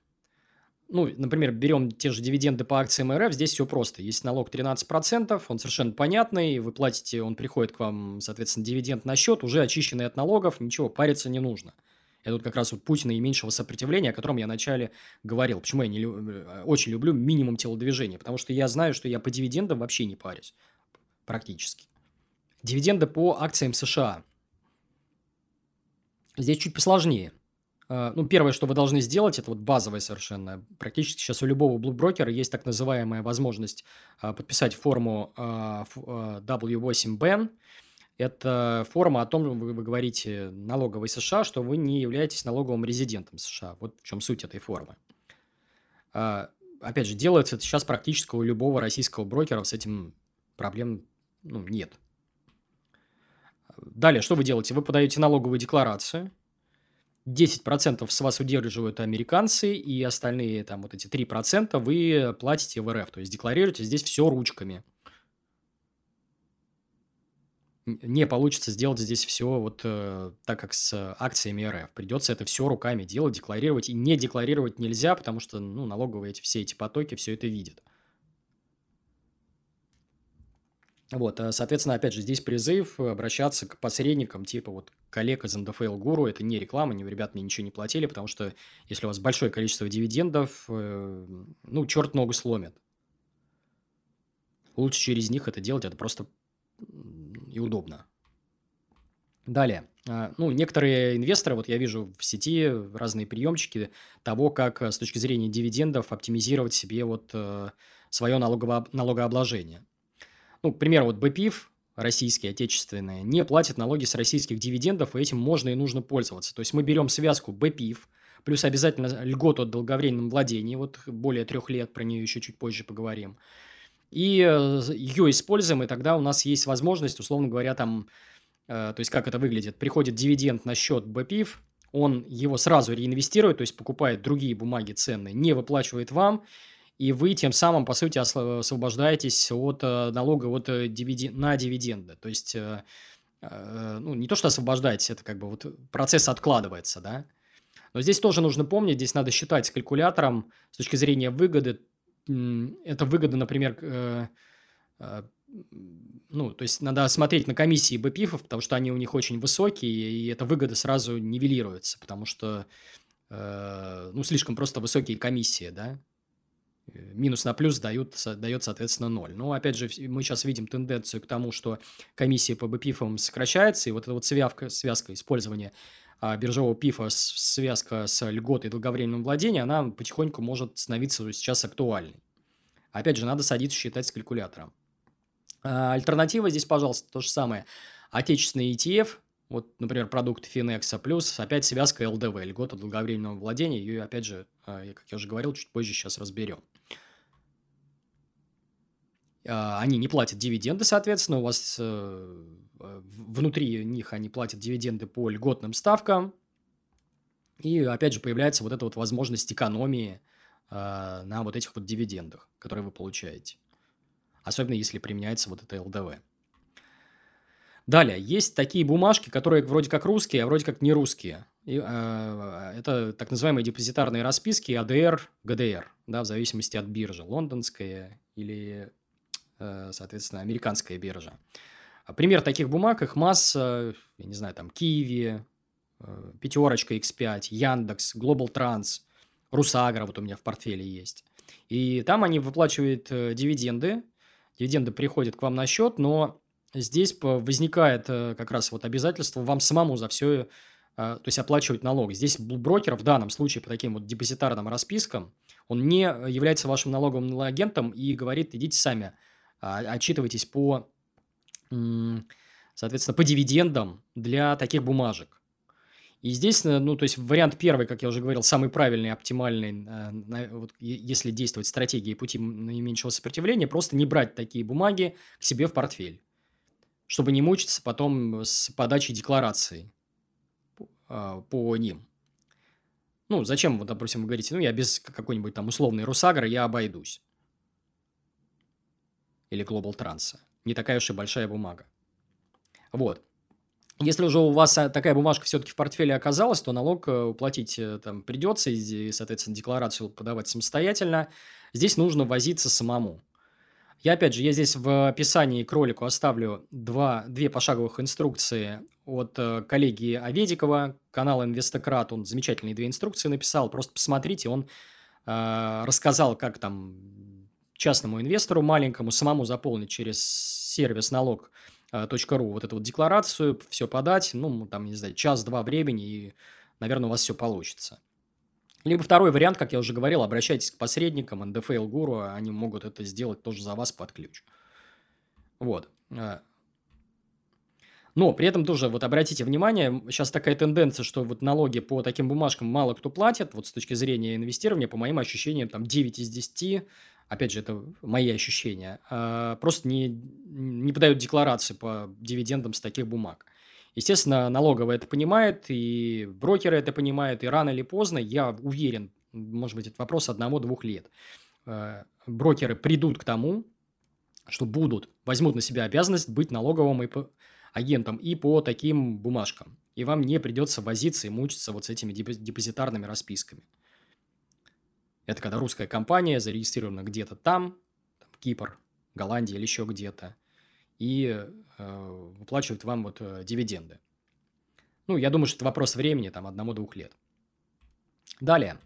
ну, например, берем те же дивиденды по акциям РФ, здесь все просто. Есть налог 13%, он совершенно понятный, вы платите, он приходит к вам, соответственно, дивиденд на счет, уже очищенный от налогов, ничего, париться не нужно. Это вот как раз вот путь наименьшего сопротивления, о котором я вначале говорил. Почему я не люб... Э, очень люблю минимум телодвижения? Потому что я знаю, что я по дивидендам вообще не парюсь. Практически. Дивиденды по акциям США. Здесь чуть посложнее. А, ну, первое, что вы должны сделать, это вот базовое совершенно. Практически сейчас у любого блокброкера есть так называемая возможность а, подписать форму а, W8BAN. Это форма о том, вы, вы говорите налоговой США, что вы не являетесь налоговым резидентом США. Вот в чем суть этой формы. Опять же, делается это сейчас практически у любого российского брокера, с этим проблем ну, нет. Далее, что вы делаете? Вы подаете налоговую декларацию, 10% с вас удерживают американцы, и остальные там вот эти 3% вы платите в РФ, то есть декларируете здесь все ручками – не получится сделать здесь все вот э, так, как с акциями РФ. Придется это все руками делать, декларировать. И не декларировать нельзя, потому что ну, налоговые эти, все эти потоки все это видят. Вот, э, соответственно, опять же, здесь призыв обращаться к посредникам, типа вот коллег из НДФЛ Гуру, это не реклама, не, ребят мне ничего не платили, потому что если у вас большое количество дивидендов, э, ну, черт ногу сломит. Лучше через них это делать, это просто и удобно. Далее. А, ну, некоторые инвесторы, вот я вижу в сети разные приемчики того, как э, с точки зрения дивидендов оптимизировать себе вот э, свое налогово налогообложение. Ну, к примеру, вот БПИФ, российские, отечественные, не платят налоги с российских дивидендов, и этим можно и нужно пользоваться. То есть мы берем связку БПИФ, плюс обязательно льготу от долговременном владении, вот более трех лет, про нее еще чуть позже поговорим – и э, ее используем, и тогда у нас есть возможность, условно говоря, там, э, то есть как это выглядит, приходит дивиденд на счет БПИФ, он его сразу реинвестирует, то есть покупает другие бумаги ценные, не выплачивает вам, и вы тем самым, по сути, освобождаетесь от э, налога от дивиден... на дивиденды. То есть, ну, не то, что освобождаетесь, это как бы вот процесс откладывается, да. Но здесь тоже нужно помнить, здесь надо считать с калькулятором с точки зрения выгоды это выгода, например, э, э, ну, то есть надо смотреть на комиссии БПИФов, потому что они у них очень высокие, и эта выгода сразу нивелируется, потому что, э, ну, слишком просто высокие комиссии, да, минус на плюс дают, дает, соответственно, ноль. Но, опять же, мы сейчас видим тенденцию к тому, что комиссия по БПИФам сокращается, и вот эта вот связка, связка использования а биржевого пифа связка с льготой долговременного владения, она потихоньку может становиться сейчас актуальной. Опять же, надо садиться считать с калькулятором. А альтернатива здесь, пожалуйста, то же самое. Отечественный ETF, вот, например, продукт Finex плюс, опять связка ЛДВ, льгота долговременного владения, ее, опять же, а, как я уже говорил, чуть позже сейчас разберем. А, они не платят дивиденды, соответственно, у вас э, внутри них они платят дивиденды по льготным ставкам. И опять же появляется вот эта вот возможность экономии э, на вот этих вот дивидендах, которые вы получаете. Особенно если применяется вот это ЛДВ. Далее, есть такие бумажки, которые вроде как русские, а вроде как не русские. И, э, это так называемые депозитарные расписки АДР, ГДР, да, в зависимости от биржи, лондонская или, э, соответственно, американская биржа. А пример таких бумаг, их масса, я не знаю, там, Киви, э, Пятерочка X5, Яндекс, Global Trans, Русагра вот у меня в портфеле есть. И там они выплачивают э, дивиденды, дивиденды приходят к вам на счет, но здесь возникает э, как раз вот обязательство вам самому за все, то есть оплачивать налог. Здесь брокер в данном случае по таким вот депозитарным распискам, он не является вашим налоговым агентом и говорит, идите сами, а, отчитывайтесь по соответственно, по дивидендам для таких бумажек. И здесь, э, ну, то есть вариант первый, как я уже говорил, самый правильный, оптимальный, э, вот, если действовать стратегией пути наименьшего сопротивления, просто не брать такие бумаги к себе в портфель, чтобы не мучиться потом с подачей декларации а, по ним. Ну, зачем, вот, допустим, вы говорите, ну, я без какой-нибудь там условной Русагры я обойдусь. Или Global Транса не такая уж и большая бумага. Вот. Если уже у вас а, такая бумажка все-таки в портфеле оказалась, то налог э, уплатить э, там придется, и, соответственно, декларацию подавать самостоятельно. Здесь нужно возиться самому. Я, опять же, я здесь в описании к ролику оставлю два, две пошаговых инструкции от э, коллеги Аведикова, канала Инвестократ. Он замечательные две инструкции написал. Просто посмотрите, он э, рассказал, как там частному инвестору маленькому самому заполнить через сервис налог.ру вот эту вот декларацию, все подать, ну, там, не знаю, час-два времени, и, наверное, у вас все получится. Либо второй вариант, как я уже говорил, обращайтесь к посредникам, НДФЛ Гуру, они могут это сделать тоже за вас под ключ. Вот. А. Но при этом тоже вот обратите внимание, сейчас такая тенденция, что вот налоги по таким бумажкам мало кто платит, вот с точки зрения инвестирования, по моим ощущениям, там 9 из 10, опять же, это мои ощущения, а, просто не, не подают декларации по дивидендам с таких бумаг. Естественно, налоговая это понимает, и брокеры это понимают, и рано или поздно, я уверен, может быть, это вопрос одного-двух лет, а, брокеры придут к тому, что будут, возьмут на себя обязанность быть налоговым и агентом и по таким бумажкам. И вам не придется возиться и мучиться вот с этими депозитарными расписками. Это когда русская компания зарегистрирована где-то там, там Кипр, Голландия или еще где-то, и э, выплачивает вам вот э, дивиденды. Ну, я думаю, что это вопрос времени, там, одному-двух лет. Далее.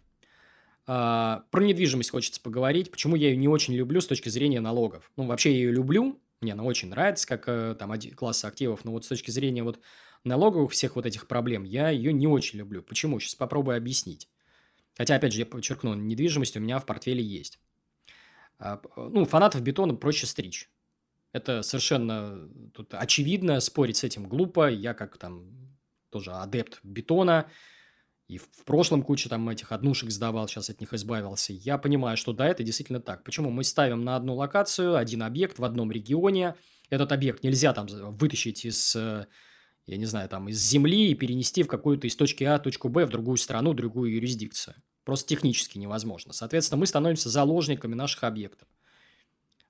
Э, про недвижимость хочется поговорить. Почему я ее не очень люблю с точки зрения налогов? Ну, вообще я ее люблю, мне она очень нравится, как э, там класс активов, но вот с точки зрения вот налоговых всех вот этих проблем, я ее не очень люблю. Почему? Сейчас попробую объяснить. Хотя, опять же, я подчеркну, недвижимость у меня в портфеле есть. А, ну, фанатов бетона проще стричь. Это совершенно тут очевидно, спорить с этим глупо. Я как там тоже адепт бетона, и в, прошлом кучу там этих однушек сдавал, сейчас от них избавился. Я понимаю, что да, это действительно так. Почему? Мы ставим на одну локацию один объект в одном регионе. Этот объект нельзя там вытащить из, э, я не знаю, там из земли и перенести в какую-то из точки А точку Б в другую страну, другую юрисдикцию. Просто технически невозможно. Соответственно, мы становимся заложниками наших объектов.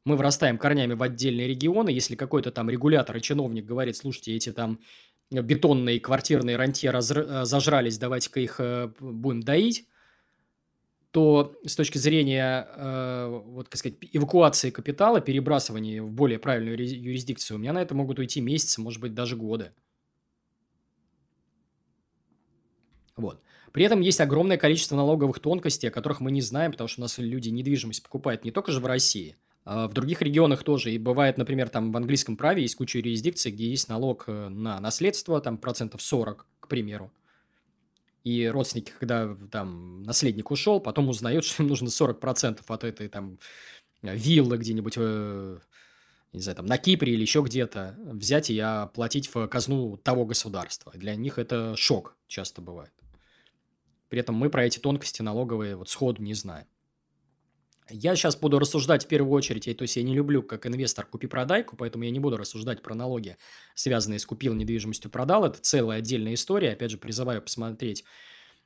Мы вырастаем корнями в отдельные регионы. Если какой-то там регулятор и чиновник говорит, слушайте, эти там бетонные квартирные рантье разр... зажрались, давайте-ка их э, будем доить, то с точки зрения, э, вот, как сказать, эвакуации капитала, перебрасывания в более правильную юрисдикцию, у меня на это могут уйти месяцы, может быть, даже годы. Вот. При этом есть огромное количество налоговых тонкостей, о которых мы не знаем, потому что у нас люди недвижимость покупают не только же в России, а в других регионах тоже. И бывает, например, там в английском праве есть куча юрисдикций, где есть налог э, на наследство, там процентов 40, к примеру. И родственники, когда там наследник ушел, потом узнают, что им нужно 40% от этой там виллы где-нибудь, э, не знаю, там на Кипре или еще где-то взять и оплатить в казну того государства. Для них это шок часто бывает. При этом мы про эти тонкости налоговые вот сходу не знаем. Я сейчас буду рассуждать в первую очередь, то есть я не люблю как инвестор купи-продайку, поэтому я не буду рассуждать про налоги, связанные с купил недвижимостью, продал. Это целая отдельная история. Опять же, призываю посмотреть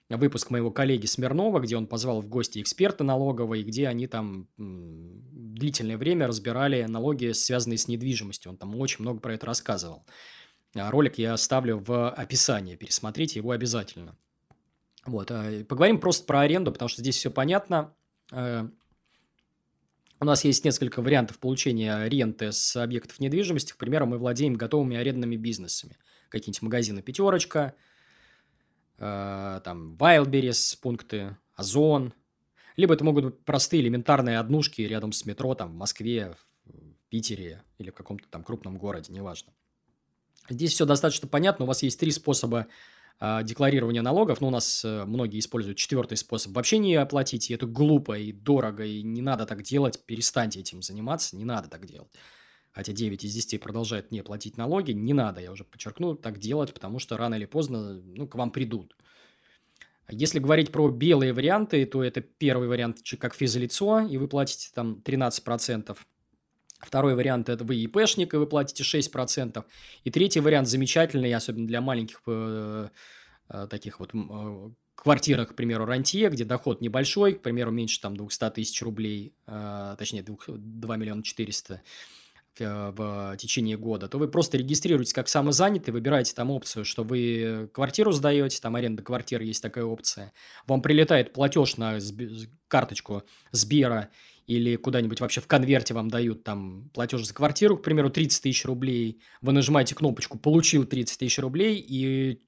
выпуск моего коллеги Смирнова, где он позвал в гости эксперта налоговой, где они там длительное время разбирали налоги, связанные с недвижимостью. Он там очень много про это рассказывал. А ролик я оставлю в описании, пересмотрите его обязательно. Вот, а, поговорим просто про аренду, потому что здесь все понятно. Э, у нас есть несколько вариантов получения ренты с объектов недвижимости. К примеру, мы владеем готовыми арендными бизнесами. Какие-нибудь магазины «Пятерочка», э, там Wildberries, пункты Озон. Либо это могут быть простые элементарные однушки рядом с метро, там в Москве, в Питере или в каком-то там крупном городе, неважно. Здесь все достаточно понятно. У вас есть три способа декларирования налогов, ну, у нас э, многие используют четвертый способ, вообще не оплатить, и это глупо и дорого, и не надо так делать, перестаньте этим заниматься, не надо так делать. Хотя 9 из 10 продолжают не платить налоги, не надо, я уже подчеркну, так делать, потому что рано или поздно, ну, к вам придут. Если говорить про белые варианты, то это первый вариант как физлицо, и вы платите там 13%. Второй вариант – это вы ИПшник, и вы платите 6%. И третий вариант замечательный, особенно для маленьких э, э, таких вот э, квартирах, к примеру, рантье, где доход небольшой, к примеру, меньше там 200 тысяч рублей, э, точнее 2, 2 миллиона 400 э, в течение года, то вы просто регистрируетесь как самозанятый, выбираете там опцию, что вы квартиру сдаете, там аренда квартиры есть такая опция, вам прилетает платеж на карточку Сбера, или куда-нибудь вообще в конверте вам дают там платеж за квартиру, к примеру, 30 тысяч рублей, вы нажимаете кнопочку «Получил 30 тысяч рублей», и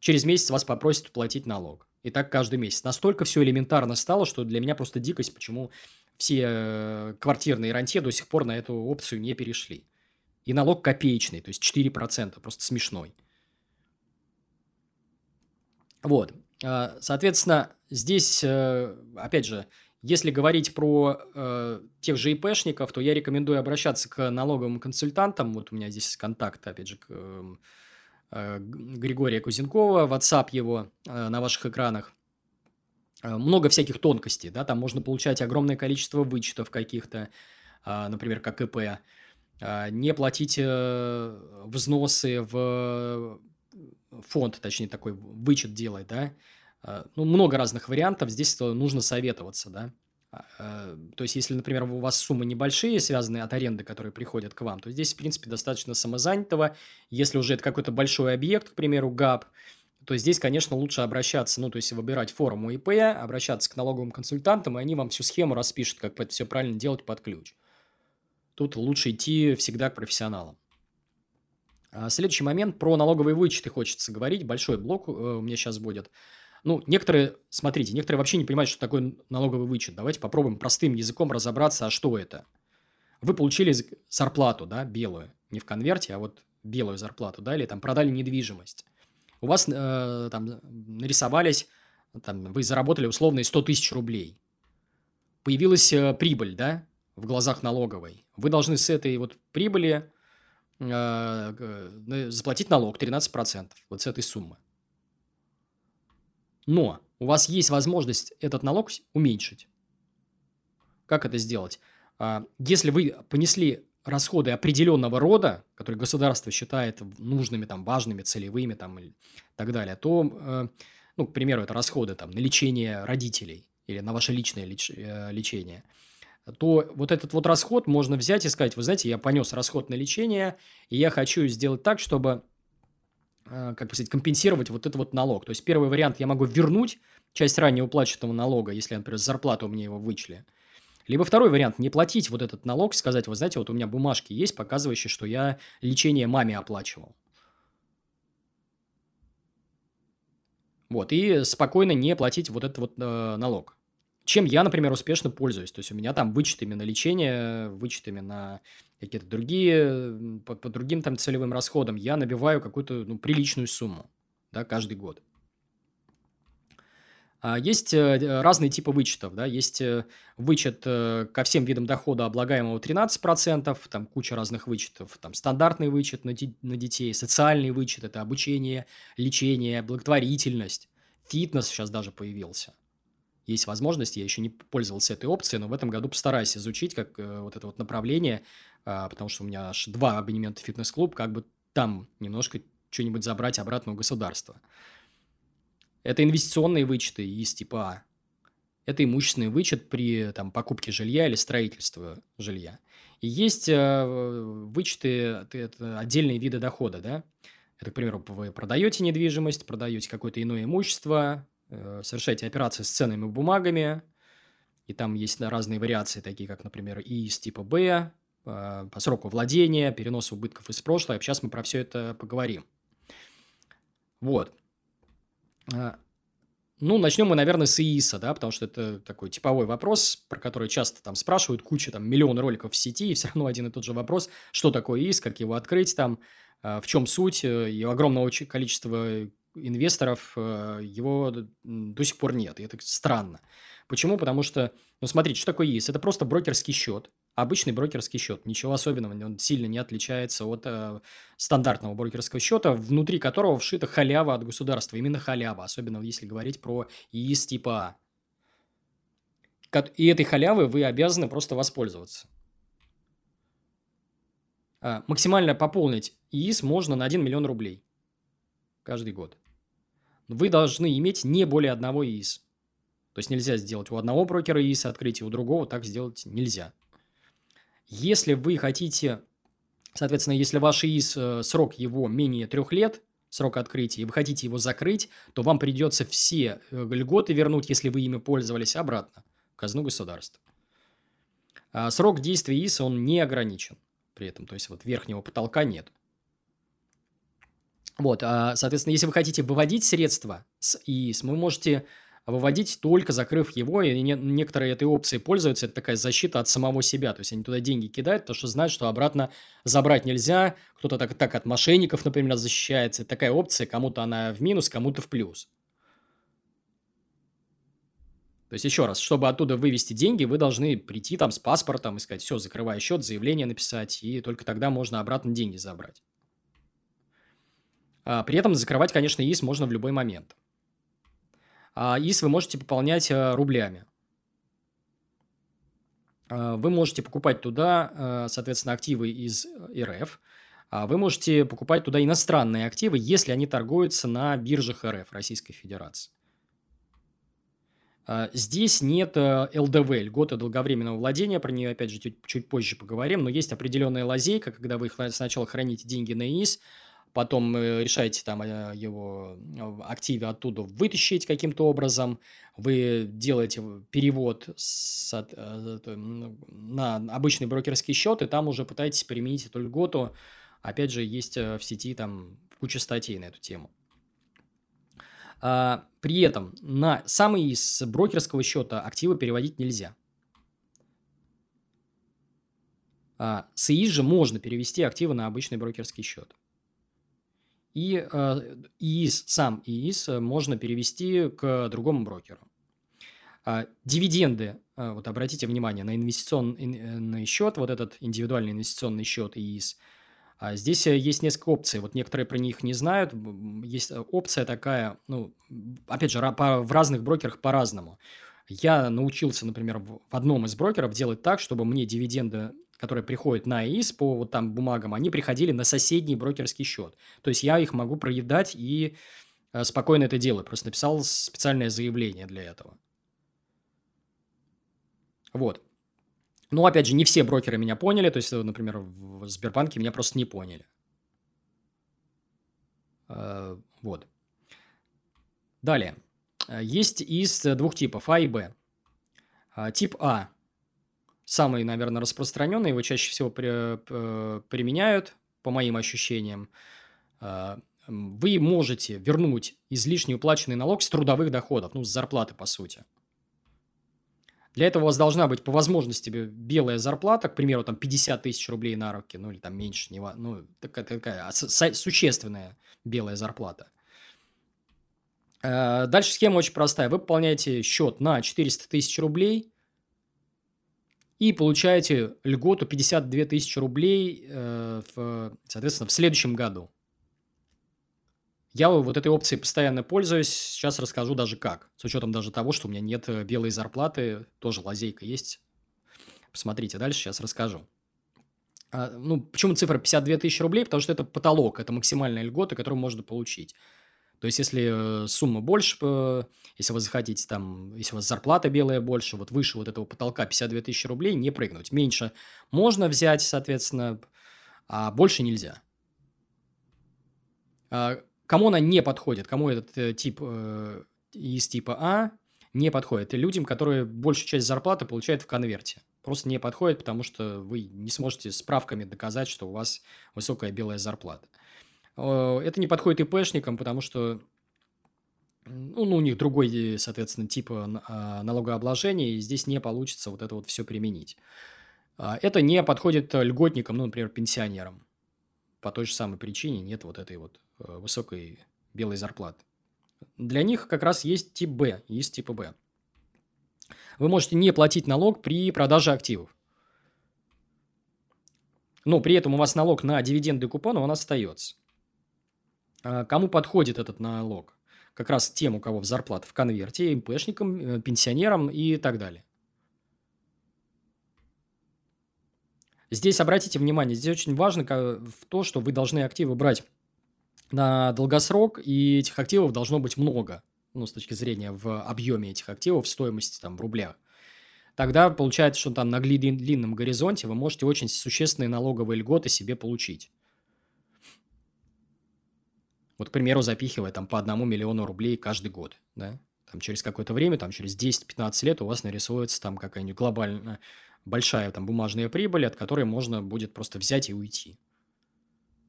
через месяц вас попросят платить налог. И так каждый месяц. Настолько все элементарно стало, что для меня просто дикость, почему все э, квартирные рантье до сих пор на эту опцию не перешли. И налог копеечный, то есть 4%, просто смешной. Вот. А, соответственно, здесь, э, опять же, если говорить про э, тех же ИПшников, то я рекомендую обращаться к налоговым консультантам. Вот у меня здесь контакт, опять же, к, э, э, Григория Кузенкова, WhatsApp его э, на ваших экранах. Э, много всяких тонкостей, да, там можно получать огромное количество вычетов каких-то, э, например, как ИП, э, не платить э, взносы в фонд, точнее, такой вычет делать, да, э, ну, много разных вариантов, здесь нужно советоваться, да. А, э, то есть, если, например, у вас суммы небольшие, связанные от аренды, которые приходят к вам, то здесь, в принципе, достаточно самозанятого. Если уже это какой-то большой объект, к примеру, ГАП, то здесь, конечно, лучше обращаться, ну, то есть выбирать форму ИП, обращаться к налоговым консультантам, и они вам всю схему распишут, как это все правильно делать под ключ. Тут лучше идти всегда к профессионалам. А следующий момент про налоговые вычеты хочется говорить. Большой блок э, у меня сейчас будет. Ну, некоторые, смотрите, некоторые вообще не понимают, что такое налоговый вычет. Давайте попробуем простым языком разобраться, а что это. Вы получили зарплату, да, белую, не в конверте, а вот белую зарплату, да, или там продали недвижимость. У вас э, там нарисовались, там, вы заработали условные 100 тысяч рублей. Появилась э, прибыль, да, в глазах налоговой. Вы должны с этой вот прибыли э, заплатить налог 13%, вот с этой суммы. Но у вас есть возможность этот налог уменьшить. Как это сделать? А, если вы понесли расходы определенного рода, которые государство считает нужными, там, важными, целевыми там, и так далее, то, э, ну, к примеру, это расходы там, на лечение родителей или на ваше личное леч э, лечение, то вот этот вот расход можно взять и сказать, вы знаете, я понес расход на лечение, и я хочу сделать так, чтобы как бы сказать, компенсировать вот этот вот налог. То есть, первый вариант, я могу вернуть часть ранее уплаченного налога, если, например, с зарплаты у меня его вычли. Либо второй вариант, не платить вот этот налог, сказать, вы знаете, вот у меня бумажки есть, показывающие, что я лечение маме оплачивал. Вот, и спокойно не платить вот этот вот э, налог. Чем я, например, успешно пользуюсь. То есть, у меня там вычетами на лечение, вычетами на какие-то другие, по, по другим там целевым расходам, я набиваю какую-то ну, приличную сумму да, каждый год. А есть э, разные типы вычетов. Да? Есть э, вычет э, ко всем видам дохода облагаемого 13%, там куча разных вычетов. Там стандартный вычет на, на детей, социальный вычет – это обучение, лечение, благотворительность. Фитнес сейчас даже появился есть возможность, я еще не пользовался этой опцией, но в этом году постараюсь изучить как э, вот это вот направление, а, потому что у меня аж два абонемента фитнес-клуб, как бы там немножко что-нибудь забрать обратно у государства. Это инвестиционные вычеты из типа А. Это имущественный вычет при там, покупке жилья или строительстве жилья. И есть э, вычеты, это отдельные виды дохода, да. Это, к примеру, вы продаете недвижимость, продаете какое-то иное имущество, Э, совершаете операции с ценными бумагами, и там есть разные вариации, такие как, например, ИИС типа Б, э, по сроку владения, перенос убытков из прошлого. Сейчас мы про все это поговорим. Вот. Э, ну, начнем мы, наверное, с ИИСа, да, потому что это такой типовой вопрос, про который часто там спрашивают, куча там миллион роликов в сети, и все равно один и тот же вопрос, что такое ИИС, как его открыть там, в чем суть, и огромного количества инвесторов э, его до сих пор нет. И это странно. Почему? Потому что, ну, смотрите, что такое ИИС? Это просто брокерский счет. Обычный брокерский счет. Ничего особенного. Он сильно не отличается от э, стандартного брокерского счета, внутри которого вшита халява от государства. Именно халява. Особенно если говорить про ИИС типа А. И этой халявы вы обязаны просто воспользоваться. А, максимально пополнить ИИС можно на 1 миллион рублей каждый год вы должны иметь не более одного ИИС. То есть нельзя сделать у одного брокера ИИС открытие, у другого так сделать нельзя. Если вы хотите, соответственно, если ваш ИИС, э, срок его менее трех лет, срок открытия, и вы хотите его закрыть, то вам придется все э, льготы вернуть, если вы ими пользовались, обратно в казну государства. А срок действия ИИС, он не ограничен при этом, то есть вот верхнего потолка нет. Вот, а, соответственно, если вы хотите выводить средства с ИИС, вы можете выводить только закрыв его, и не, некоторые этой опцией пользуются, это такая защита от самого себя, то есть они туда деньги кидают, потому что знают, что обратно забрать нельзя, кто-то так, так от мошенников, например, защищается, это такая опция, кому-то она в минус, кому-то в плюс. То есть, еще раз, чтобы оттуда вывести деньги, вы должны прийти там с паспортом и сказать, все, закрываю счет, заявление написать, и только тогда можно обратно деньги забрать. А, при этом закрывать, конечно, ИИС можно в любой момент. А ИИС вы можете пополнять э, рублями. А, вы можете покупать туда, э, соответственно, активы из РФ. А вы можете покупать туда иностранные активы, если они торгуются на биржах РФ, Российской Федерации. Здесь нет э, ЛДВ, льготы долговременного владения, про нее опять же чуть, чуть позже поговорим, но есть определенная лазейка, когда вы сначала храните деньги на ИИС, потом э, решаете там э, его активы оттуда вытащить каким-то образом, вы делаете перевод с, на обычный брокерский счет, и там уже пытаетесь применить эту льготу. Опять же, есть в сети там куча статей на эту тему. А, при этом на самый из брокерского счета активы переводить нельзя. А, с ИИС же можно перевести активы на обычный брокерский счет. И а, ИИС, сам ИИС можно перевести к другому брокеру. Дивиденды, вот обратите внимание на инвестиционный счет, вот этот индивидуальный инвестиционный счет ИИС – а здесь э, есть несколько опций. Вот некоторые про них не знают. Есть э, опция такая, ну, опять же, в разных брокерах по-разному. Я научился, например, в одном из брокеров делать так, чтобы мне дивиденды, которые приходят на ИИС по вот там бумагам, они приходили на соседний брокерский счет. То есть я их могу проедать и э, спокойно это делаю. Просто написал специальное заявление для этого. Вот. Но, опять же, не все брокеры меня поняли. То есть, например, в Сбербанке меня просто не поняли. Э, вот. Далее. Есть из двух типов А и Б. Э, тип А самый, наверное, распространенный, его чаще всего при, применяют, по моим ощущениям. Э, вы можете вернуть излишне уплаченный налог с трудовых доходов, ну, с зарплаты, по сути. Для этого у вас должна быть по возможности белая зарплата, к примеру, там 50 тысяч рублей на руки, ну или там меньше, не, ну такая, такая существенная белая зарплата. Э, дальше схема очень простая. Вы пополняете счет на 400 тысяч рублей и получаете льготу 52 тысячи рублей, э, в, соответственно, в следующем году. Я вот этой опцией постоянно пользуюсь. Сейчас расскажу даже как. С учетом даже того, что у меня нет э, белой зарплаты. Тоже лазейка есть. Посмотрите дальше, сейчас расскажу. А, ну, почему цифра 52 тысячи рублей? Потому что это потолок, это максимальная льгота, которую можно получить. То есть, если э, сумма больше, э, если вы захотите там, если у вас зарплата белая больше, вот выше вот этого потолка 52 тысячи рублей, не прыгнуть. Меньше можно взять, соответственно, а больше нельзя. А, Кому она не подходит, кому этот э, тип из типа А не подходит. И людям, которые большую часть зарплаты получают в конверте. Просто не подходит, потому что вы не сможете справками доказать, что у вас высокая белая зарплата. Это не подходит ИПшникам, потому что ну, ну, у них другой, соответственно, тип э, а, налогообложения, и здесь не получится вот это вот все применить. А, это не подходит льготникам, ну, например, пенсионерам. По той же самой причине нет вот этой вот Э, высокой белой зарплаты. Для них как раз есть тип Б, есть типа Б. Вы можете не платить налог при продаже активов. Но при этом у вас налог на дивиденды и купоны, он остается. А кому подходит этот налог? Как раз тем, у кого в зарплата в конверте, МПшникам, э, пенсионерам и так далее. Здесь обратите внимание, здесь очень важно в то, что вы должны активы брать на долгосрок, и этих активов должно быть много, ну, с точки зрения в объеме этих активов, в стоимости там в рублях. Тогда получается, что там на длинном горизонте вы можете очень существенные налоговые льготы себе получить. Вот, к примеру, запихивая там по одному миллиону рублей каждый год, да, там через какое-то время, там через 10-15 лет у вас нарисуется там какая-нибудь глобальная большая там бумажная прибыль, от которой можно будет просто взять и уйти.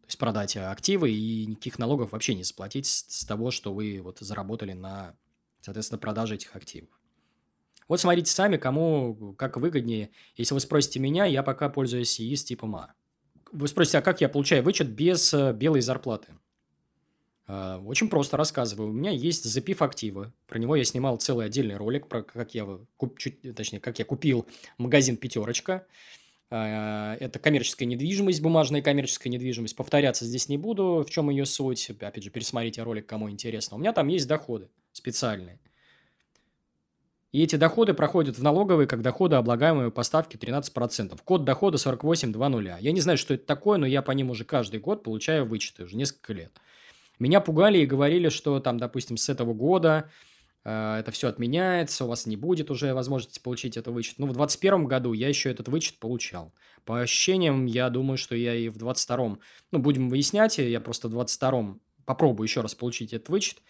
То есть продать активы и никаких налогов вообще не заплатить с, с того, что вы вот заработали на, соответственно, продаже этих активов. Вот смотрите сами, кому как выгоднее. Если вы спросите меня, я пока пользуюсь ИИС типом А. Вы спросите, а как я получаю вычет без э, белой зарплаты? А, очень просто рассказываю. У меня есть запив активы. Про него я снимал целый отдельный ролик, про как я, куп, чуть, точнее, как я купил магазин «Пятерочка». А, это коммерческая недвижимость, бумажная коммерческая недвижимость. Повторяться здесь не буду, в чем ее суть. Опять же, пересмотрите ролик, кому интересно. У меня там есть доходы специальные. И эти доходы проходят в налоговые как доходы, облагаемые по ставке 13%. Код дохода 4820. Я не знаю, что это такое, но я по ним уже каждый год получаю вычеты, уже несколько лет. Меня пугали и говорили, что там, допустим, с этого года э, это все отменяется, у вас не будет уже возможности получить этот вычет. Ну, в 2021 году я еще этот вычет получал. По ощущениям, я думаю, что я и в 2022, ну, будем выяснять, я просто в 2022 попробую еще раз получить этот вычет,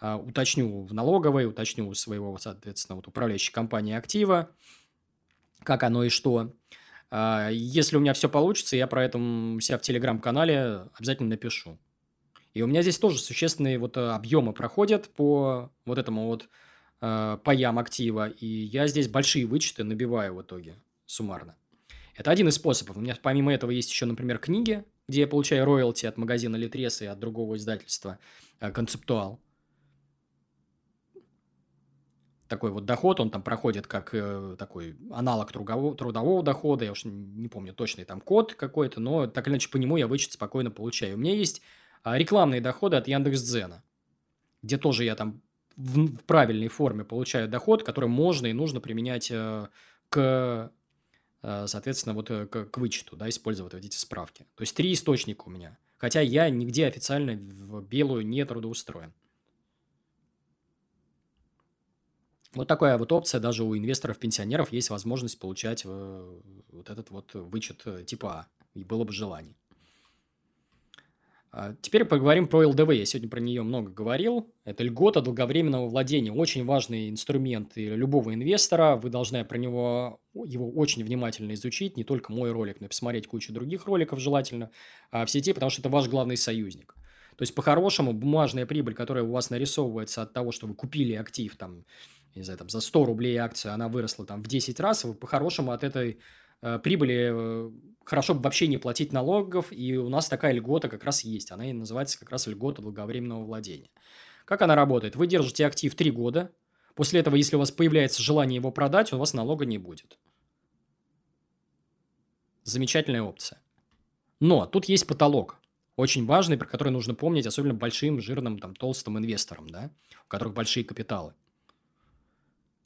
э, уточню в налоговой, уточню у своего, соответственно, вот управляющей компании актива, как оно и что. Э, если у меня все получится, я про это себя в телеграм-канале обязательно напишу. И у меня здесь тоже существенные вот э, объемы проходят по вот этому вот э, паям актива. И я здесь большие вычеты набиваю в итоге суммарно. Это один из способов. У меня помимо этого есть еще, например, книги, где я получаю роялти от магазина Литрес и от другого издательства э, «Концептуал». Такой вот доход, он там проходит как э, такой аналог трудового, трудового дохода. Я уж не помню точный там код какой-то, но так или иначе по нему я вычет спокойно получаю. У меня есть рекламные доходы от Яндекс.Дзена, где тоже я там в правильной форме получаю доход, который можно и нужно применять э, к, э, соответственно, вот э, к, к вычету, да, использовать вот эти справки. То есть три источника у меня. Хотя я нигде официально в белую не трудоустроен. Вот такая вот опция, даже у инвесторов-пенсионеров есть возможность получать вот этот вот вычет типа А, и было бы желание. А, теперь поговорим про ЛДВ. Я сегодня про нее много говорил. Это льгота долговременного владения. Очень важный инструмент любого инвестора. Вы должны про него его очень внимательно изучить. Не только мой ролик, но и посмотреть кучу других роликов желательно а, в сети, потому что это ваш главный союзник. То есть, по-хорошему, бумажная прибыль, которая у вас нарисовывается от того, что вы купили актив там, не знаю, там, за 100 рублей акцию, она выросла там в 10 раз, вы по-хорошему от этой прибыли э, хорошо бы вообще не платить налогов, и у нас такая льгота как раз есть. Она и называется как раз льгота долговременного владения. Как она работает? Вы держите актив 3 года. После этого, если у вас появляется желание его продать, у вас налога не будет. Замечательная опция. Но тут есть потолок. Очень важный, про который нужно помнить, особенно большим, жирным, там, толстым инвесторам, да, у которых большие капиталы.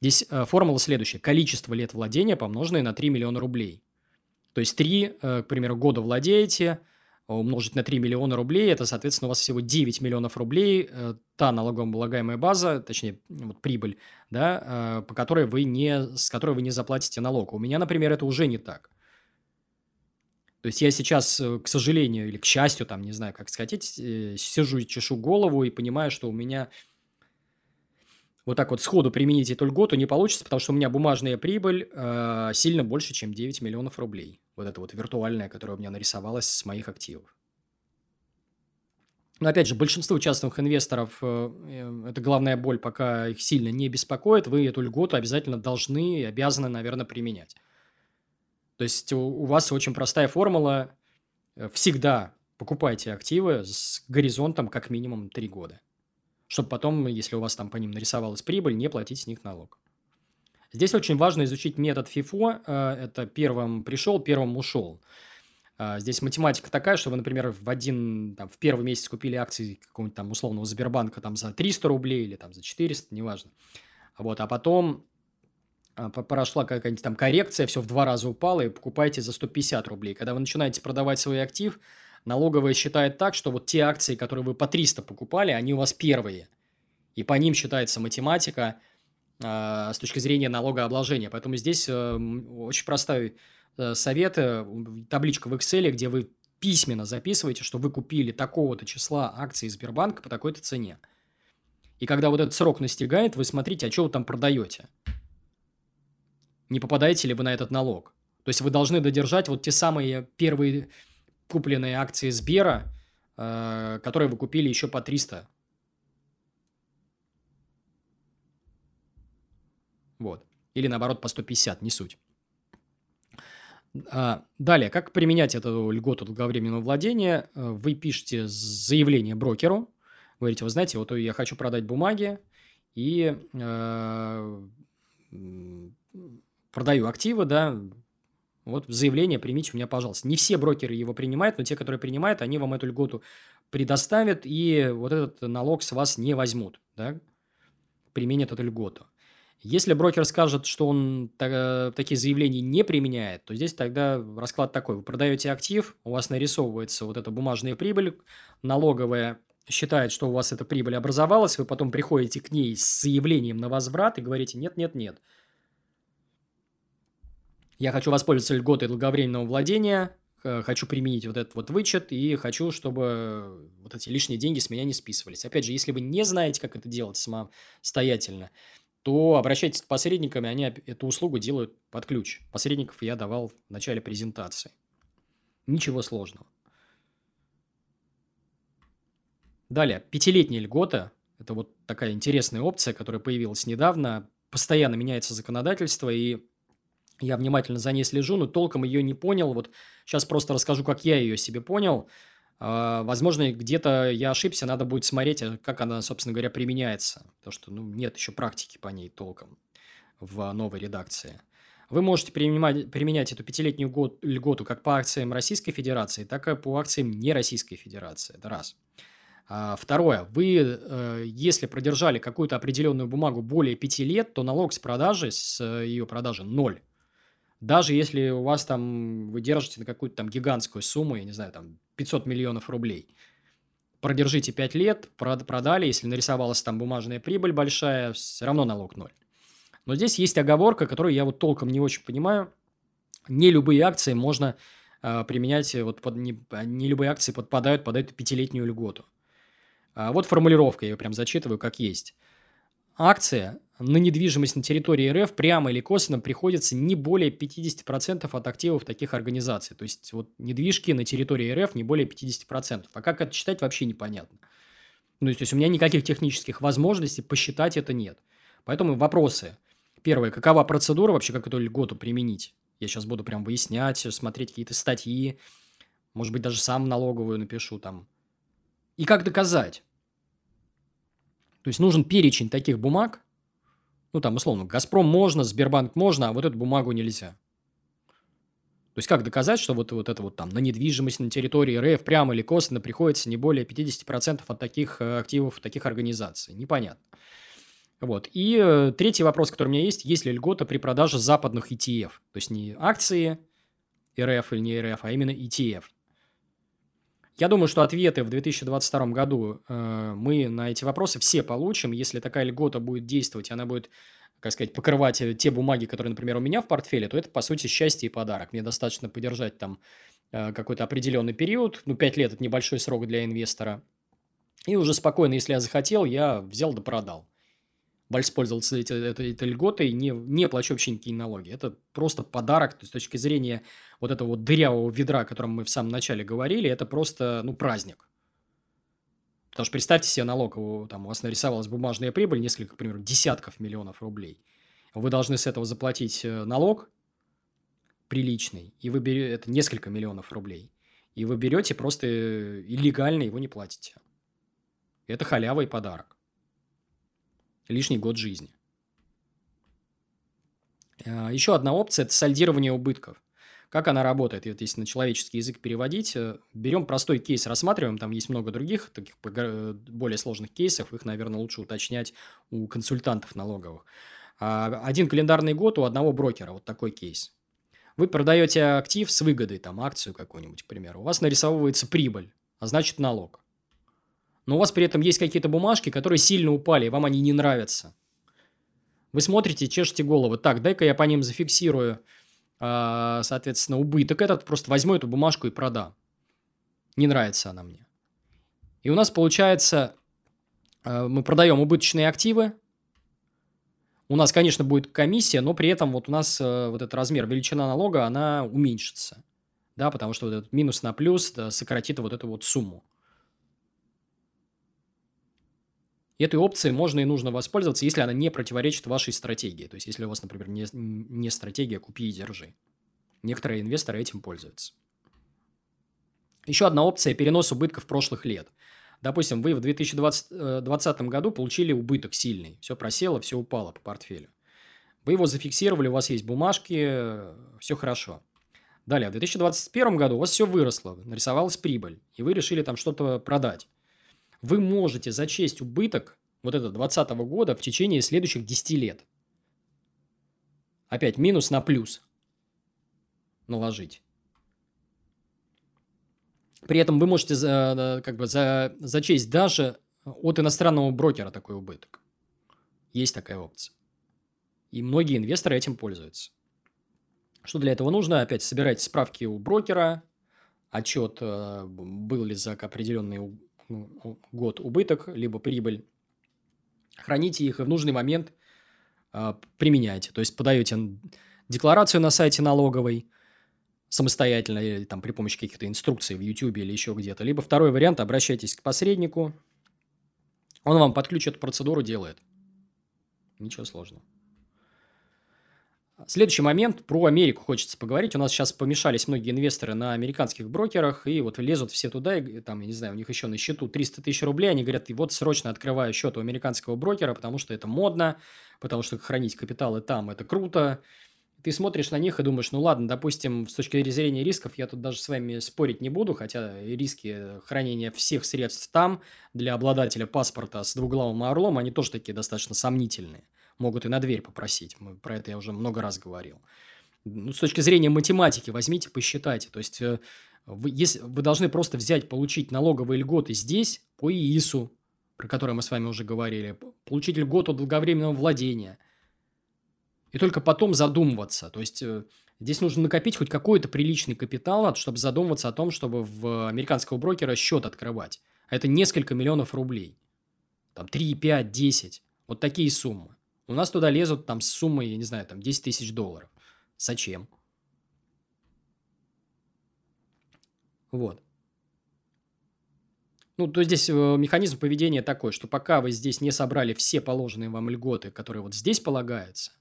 Здесь э, формула следующая. Количество лет владения помноженное на 3 миллиона рублей. То есть 3, э, к примеру, года владеете, умножить на 3 миллиона рублей, это, соответственно, у вас всего 9 миллионов рублей, э, та налогооблагаемая база, точнее, вот прибыль, да, э, по которой вы не, с которой вы не заплатите налог. У меня, например, это уже не так. То есть я сейчас, к сожалению, или к счастью, там, не знаю, как сказать, сижу и чешу голову и понимаю, что у меня вот так вот сходу применить эту льготу не получится, потому что у меня бумажная прибыль э, сильно больше, чем 9 миллионов рублей. Вот это вот виртуальная, которая у меня нарисовалась с моих активов. Но опять же, большинство частных инвесторов, э, э, это главная боль, пока их сильно не беспокоит, вы эту льготу обязательно должны и обязаны, наверное, применять. То есть у, у вас очень простая формула. Э, всегда покупайте активы с горизонтом как минимум 3 года чтобы потом, если у вас там по ним нарисовалась прибыль, не платить с них налог. Здесь очень важно изучить метод FIFO. Э, это первым пришел, первым ушел. Э, здесь математика такая, что вы, например, в один, там, в первый месяц купили акции какого-нибудь там условного Сбербанка там за 300 рублей или там за 400, неважно. Вот, а потом э, прошла какая-нибудь там коррекция, все в два раза упало, и покупаете за 150 рублей. Когда вы начинаете продавать свой актив, налоговая считает так, что вот те акции, которые вы по 300 покупали, они у вас первые. И по ним считается математика э, с точки зрения налогообложения. Поэтому здесь э, очень простой э, совет, э, табличка в Excel, где вы письменно записываете, что вы купили такого-то числа акций Сбербанка по такой-то цене. И когда вот этот срок настигает, вы смотрите, а что вы там продаете. Не попадаете ли вы на этот налог? То есть вы должны додержать вот те самые первые купленные акции Сбера, э, которые вы купили еще по 300. Вот. Или наоборот по 150, не суть. А, далее, как применять эту льготу долговременного владения? Э, вы пишете заявление брокеру, говорите, вы знаете, вот я хочу продать бумаги и э, продаю активы, да, вот заявление примите у меня, пожалуйста. Не все брокеры его принимают, но те, которые принимают, они вам эту льготу предоставят, и вот этот налог с вас не возьмут, да, применят эту льготу. Если брокер скажет, что он такие заявления не применяет, то здесь тогда расклад такой. Вы продаете актив, у вас нарисовывается вот эта бумажная прибыль, налоговая считает, что у вас эта прибыль образовалась, вы потом приходите к ней с заявлением на возврат и говорите «нет, нет, нет». Я хочу воспользоваться льготой долговременного владения, хочу применить вот этот вот вычет и хочу, чтобы вот эти лишние деньги с меня не списывались. Опять же, если вы не знаете, как это делать самостоятельно, то обращайтесь к посредникам, они эту услугу делают под ключ. Посредников я давал в начале презентации. Ничего сложного. Далее, пятилетняя льгота. Это вот такая интересная опция, которая появилась недавно. Постоянно меняется законодательство, и я внимательно за ней слежу, но толком ее не понял. Вот сейчас просто расскажу, как я ее себе понял. А, возможно, где-то я ошибся, надо будет смотреть, а как она, собственно говоря, применяется. Потому что ну, нет еще практики по ней толком в новой редакции. Вы можете принимать, применять эту пятилетнюю год, льготу как по акциям Российской Федерации, так и по акциям не Российской Федерации. Это раз. А, второе. Вы, э, если продержали какую-то определенную бумагу более пяти лет, то налог с продажи, с ее продажи ноль. Даже если у вас там, вы держите на какую-то там гигантскую сумму, я не знаю, там 500 миллионов рублей. Продержите 5 лет, продали, если нарисовалась там бумажная прибыль большая, все равно налог ноль. Но здесь есть оговорка, которую я вот толком не очень понимаю. Не любые акции можно э, применять, вот под, не, не любые акции подпадают под эту пятилетнюю льготу. А вот формулировка, я ее прям зачитываю, как есть. Акция на недвижимость на территории РФ прямо или косвенно приходится не более 50% от активов таких организаций. То есть, вот недвижки на территории РФ не более 50%. А как это считать, вообще непонятно. Ну, то есть, у меня никаких технических возможностей посчитать это нет. Поэтому вопросы. Первое. Какова процедура вообще, как эту льготу применить? Я сейчас буду прям выяснять, смотреть какие-то статьи. Может быть, даже сам налоговую напишу там. И как доказать? То есть, нужен перечень таких бумаг, ну, там, условно, «Газпром» можно, «Сбербанк» можно, а вот эту бумагу нельзя. То есть, как доказать, что вот, вот это вот там на недвижимость на территории РФ прямо или косвенно приходится не более 50% от таких э, активов, таких организаций? Непонятно. Вот. И э, третий вопрос, который у меня есть, есть ли льгота при продаже западных ETF? То есть, не акции РФ или не РФ, а именно ETF. Я думаю, что ответы в 2022 году э, мы на эти вопросы все получим. Если такая льгота будет действовать, она будет, как сказать, покрывать э, те бумаги, которые, например, у меня в портфеле, то это, по сути, счастье и подарок. Мне достаточно подержать там э, какой-то определенный период. Ну, 5 лет – это небольшой срок для инвестора. И уже спокойно, если я захотел, я взял да продал воспользовался этой, этой, этой льготой, не, не плачу вообще никакие налоги. Это просто подарок, то есть с точки зрения вот этого вот дырявого ведра, о котором мы в самом начале говорили, это просто, ну, праздник. Потому что представьте себе налог, там у вас нарисовалась бумажная прибыль, несколько, к примеру, десятков миллионов рублей. Вы должны с этого заплатить э, налог приличный, и вы берете, это несколько миллионов рублей, и вы берете просто э, илlegально его не платите. Это халява и подарок лишний год жизни. А, Еще одна опция – это сальдирование убытков. Как она работает? Вот если на человеческий язык переводить, э, берем простой кейс, рассматриваем, там есть много других таких более сложных кейсов, их, наверное, лучше уточнять у консультантов налоговых. А, один календарный год у одного брокера, вот такой кейс. Вы продаете актив с выгодой, там акцию какую-нибудь, к примеру, у вас нарисовывается прибыль, а значит налог но у вас при этом есть какие-то бумажки, которые сильно упали, и вам они не нравятся. Вы смотрите, чешете голову. Так, дай-ка я по ним зафиксирую, а, соответственно, убыток этот, просто возьму эту бумажку и продам. Не нравится она мне. И у нас получается, а, мы продаем убыточные активы, у нас, конечно, будет комиссия, но при этом вот у нас э, вот этот размер, величина налога, она уменьшится. Да, потому что вот этот минус на плюс сократит вот эту вот сумму. И этой опцией можно и нужно воспользоваться, если она не противоречит вашей стратегии. То есть, если у вас, например, не, не стратегия «купи и держи». Некоторые инвесторы этим пользуются. Еще одна опция – перенос убытков прошлых лет. Допустим, вы в 2020 э, году получили убыток сильный. Все просело, все упало по портфелю. Вы его зафиксировали, у вас есть бумажки, все хорошо. Далее, в 2021 году у вас все выросло, нарисовалась прибыль, и вы решили там что-то продать. Вы можете зачесть убыток вот это 2020 года в течение следующих 10 лет. Опять минус на плюс наложить. При этом вы можете за, как бы за, зачесть даже от иностранного брокера такой убыток. Есть такая опция. И многие инвесторы этим пользуются. Что для этого нужно? Опять собирать справки у брокера, отчет, э, был ли за определенный ну, год убыток, либо прибыль. Храните их и в нужный момент э, применяйте. То есть подаете декларацию на сайте налоговой самостоятельно или там при помощи каких-то инструкций в YouTube или еще где-то. Либо второй вариант, обращайтесь к посреднику, он вам под процедуру делает. Ничего сложного. Следующий момент. Про Америку хочется поговорить. У нас сейчас помешались многие инвесторы на американских брокерах, и вот лезут все туда, и там, я не знаю, у них еще на счету 300 тысяч рублей, они говорят, и вот срочно открываю счет у американского брокера, потому что это модно, потому что хранить капиталы там – это круто. Ты смотришь на них и думаешь, ну ладно, допустим, с точки зрения рисков я тут даже с вами спорить не буду, хотя риски хранения всех средств там для обладателя паспорта с двуглавым орлом, они тоже такие достаточно сомнительные могут и на дверь попросить. Мы, про это я уже много раз говорил. Ну, с точки зрения математики, возьмите, посчитайте. То есть, э, вы, если, вы должны просто взять, получить налоговые льготы здесь по ИИСу, про который мы с вами уже говорили, получить льготу долговременного владения. Только потом задумываться. То есть, э, здесь нужно накопить хоть какой-то приличный капитал, чтобы задумываться о том, чтобы в американского брокера счет открывать. А это несколько миллионов рублей. Там 3, 5, 10. Вот такие суммы. У нас туда лезут там с суммой, я не знаю, там 10 тысяч долларов. Зачем? Вот. Ну, то здесь э, механизм поведения такой, что пока вы здесь не собрали все положенные вам льготы, которые вот здесь полагаются,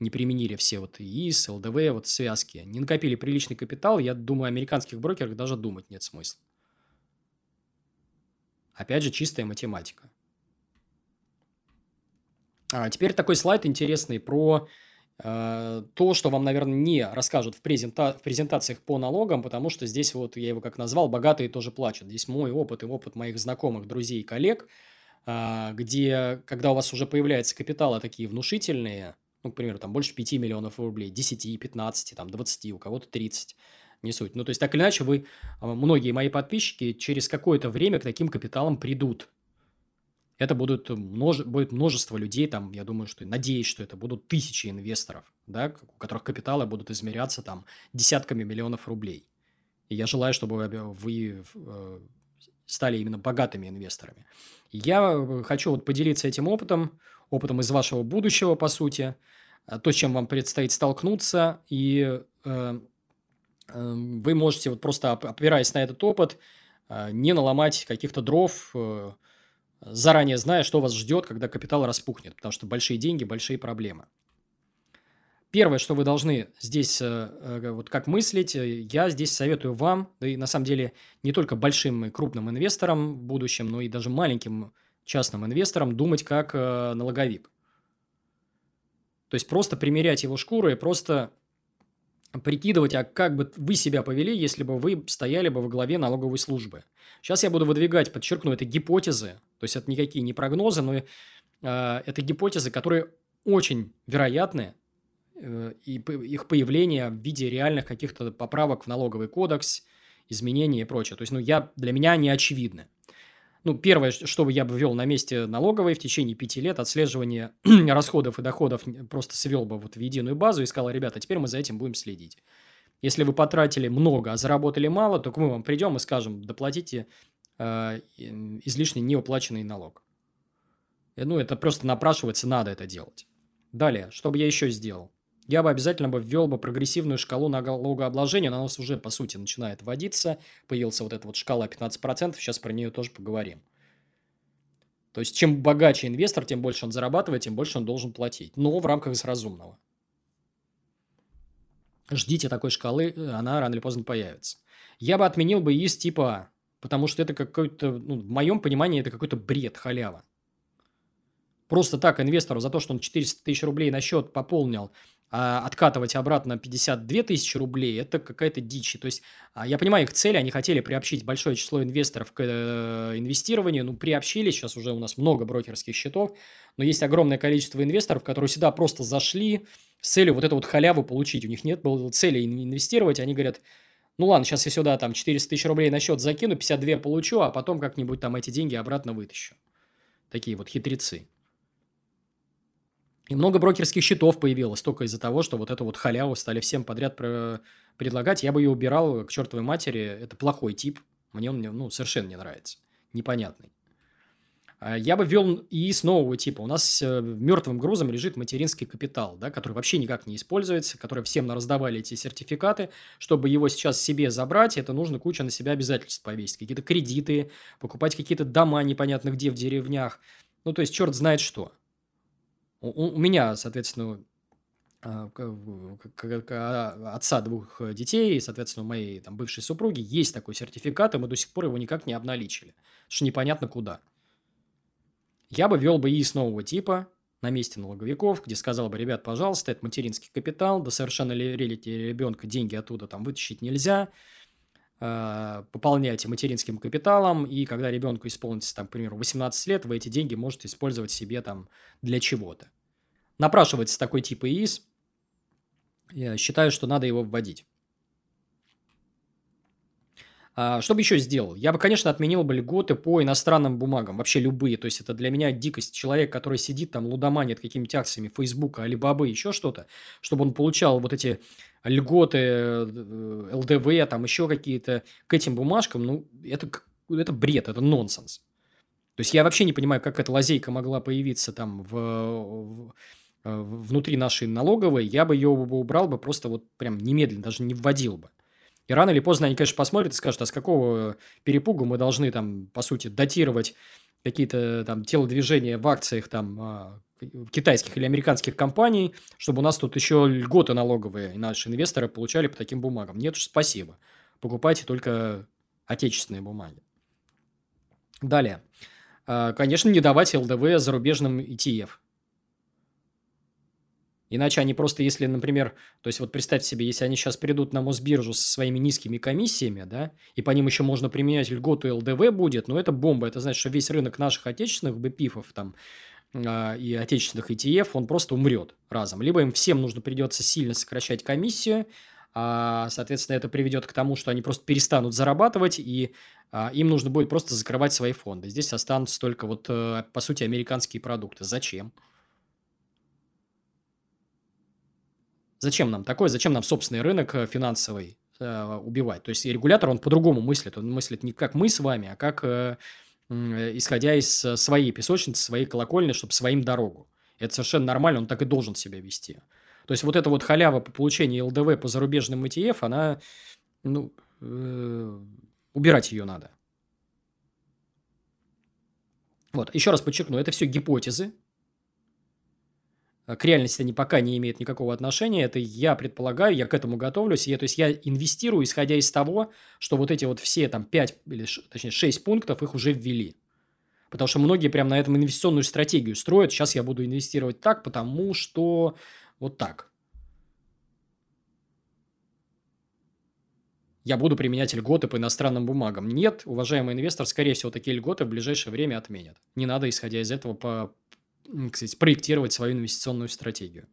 не применили все вот ИИС, ЛДВ, вот связки, не накопили приличный капитал, я думаю, американских брокерах даже думать нет смысла. Опять же, чистая математика. А теперь такой слайд интересный про э, то, что вам, наверное, не расскажут в, презента... в презентациях по налогам, потому что здесь вот я его как назвал «богатые тоже плачут». Здесь мой опыт и опыт моих знакомых, друзей и коллег, э, где, когда у вас уже появляются капиталы такие внушительные, ну, к примеру, там больше 5 миллионов рублей, 10, 15, там 20, у кого-то 30, не суть. Ну, то есть, так или иначе, вы, многие мои подписчики через какое-то время к таким капиталам придут это будут множе, будет множество людей, там, я думаю, что, надеюсь, что это будут тысячи инвесторов, да, у которых капиталы будут измеряться там десятками миллионов рублей. И я желаю, чтобы вы, вы э, стали именно богатыми инвесторами. Я э, хочу вот поделиться этим опытом, опытом из вашего будущего, по сути, э, то, чем вам предстоит столкнуться, и э, э, вы можете вот просто опираясь на этот опыт, э, не наломать каких-то дров, заранее зная, что вас ждет, когда капитал распухнет, потому что большие деньги, большие проблемы. Первое, что вы должны здесь, вот как мыслить, я здесь советую вам, да и на самом деле не только большим и крупным инвесторам в будущем, но и даже маленьким частным инвесторам думать как налоговик. То есть просто примерять его шкуру и просто прикидывать, а как бы вы себя повели, если бы вы стояли бы во главе налоговой службы. Сейчас я буду выдвигать, подчеркну, это гипотезы, то есть это никакие не прогнозы, но э, это гипотезы, которые очень вероятны, э, и их появление в виде реальных каких-то поправок в налоговый кодекс, изменений и прочее. То есть, ну, я, для меня они очевидны. Ну, первое, что бы я бы ввел на месте налоговой в течение пяти лет, отслеживание расходов и доходов просто свел бы вот в единую базу и сказал, ребята, теперь мы за этим будем следить. Если вы потратили много, а заработали мало, то мы вам придем и скажем, доплатите э, излишне неуплаченный налог. И, ну, это просто напрашивается, надо это делать. Далее, что бы я еще сделал? Я бы обязательно бы ввел бы прогрессивную шкалу налогообложения. Она у нас уже, по сути, начинает вводиться. Появилась вот эта вот шкала 15%. Сейчас про нее тоже поговорим. То есть, чем богаче инвестор, тем больше он зарабатывает, тем больше он должен платить. Но в рамках разумного. Ждите такой шкалы, она рано или поздно появится. Я бы отменил бы ИИС типа А, потому что это какой-то, ну, в моем понимании, это какой-то бред, халява. Просто так инвестору за то, что он 400 тысяч рублей на счет пополнил, А откатывать обратно 52 тысячи рублей – это какая-то дичь. То есть, а, я понимаю их цели, они хотели приобщить большое число инвесторов к э, инвестированию, ну, приобщили, сейчас уже у нас много брокерских счетов, но есть огромное количество инвесторов, которые сюда просто зашли с целью вот эту вот халяву получить. У них нет было цели инвестировать, они говорят, ну ладно, сейчас я сюда там 400 тысяч рублей на счет закину, 52 получу, а потом как-нибудь там эти деньги обратно вытащу. Такие вот хитрецы. И много брокерских счетов появилось только из-за того, что вот эту вот халяву стали всем подряд про- предлагать. Я бы ее убирал к чертовой матери. Это плохой тип. Мне он ну, совершенно не нравится. Непонятный. А я бы ввел ИИС нового типа. У нас э, мертвым грузом лежит материнский капитал, да, который вообще никак не используется, который всем раздавали эти сертификаты. Чтобы его сейчас себе забрать, это нужно куча на себя обязательств повесить. Какие-то кредиты, покупать какие-то дома непонятно где в деревнях. Ну, то есть, черт знает что. У, у меня, соответственно, а, а, отца двух детей, и, соответственно, моей там, бывшей супруги есть такой сертификат, и мы до сих пор его никак не обналичили. Что непонятно куда. Я бы вел бы ИИС нового типа на месте налоговиков, где сказал бы, ребят, пожалуйста, это материнский капитал, до совершеннолетия ребенка деньги оттуда там вытащить нельзя, пополняйте материнским капиталом, и когда ребенку исполнится, там, к примеру, 18 лет, вы эти деньги можете использовать себе там для чего-то. Напрашивается такой тип ИИС. Я считаю, что надо его вводить. А, что бы еще сделал? Я бы, конечно, отменил бы льготы по иностранным бумагам, вообще любые. То есть, это для меня дикость. Человек, который сидит там, лудоманит какими-то акциями Фейсбука, Алибабы, еще что-то, чтобы он получал вот эти льготы, э, ЛДВ, там еще какие-то к этим бумажкам, ну, это, это бред, это нонсенс. То есть, я вообще не понимаю, как эта лазейка могла появиться там в, в внутри нашей налоговой, я бы ее убрал бы просто вот прям немедленно, даже не вводил бы. И рано или поздно они, конечно, посмотрят и скажут, а с какого перепугу мы должны там, по сути, датировать какие-то там телодвижения в акциях там а, китайских или американских компаний, чтобы у нас тут еще льготы налоговые и наши инвесторы получали по таким бумагам. Нет уж, спасибо. Покупайте только отечественные бумаги. Далее. А, конечно, не давать ЛДВ зарубежным ETF. Иначе они просто, если, например, то есть вот представьте себе, если они сейчас придут на Мосбиржу со своими низкими комиссиями, да, и по ним еще можно применять льготу ЛДВ будет, но это бомба. Это значит, что весь рынок наших отечественных БПИФов там э, и отечественных ETF, он просто умрет разом. Либо им всем нужно придется сильно сокращать комиссию, а, соответственно, это приведет к тому, что они просто перестанут зарабатывать, и а, им нужно будет просто закрывать свои фонды. Здесь останутся только вот, э, по сути, американские продукты. Зачем? Зачем нам такое? Зачем нам собственный рынок э, финансовый э, убивать? То есть, регулятор, он по-другому мыслит. Он мыслит не как мы с вами, а как э, э, исходя из э, своей песочницы, своей колокольни, чтобы своим дорогу. Это совершенно нормально, он так и должен себя вести. То есть, вот эта вот халява по получению ЛДВ по зарубежным ETF, она, ну, э, убирать ее надо. Вот, еще раз подчеркну, это все гипотезы, к реальности они пока не имеют никакого отношения. Это я предполагаю, я к этому готовлюсь. Я, то есть, я инвестирую, исходя из того, что вот эти вот все там 5, или точнее 6 пунктов их уже ввели. Потому что многие прям на этом инвестиционную стратегию строят. Сейчас я буду инвестировать так, потому что вот так. Я буду применять льготы по иностранным бумагам. Нет, уважаемый инвестор, скорее всего, такие льготы в ближайшее время отменят. Не надо, исходя из этого, по кстати, проектировать свою инвестиционную стратегию.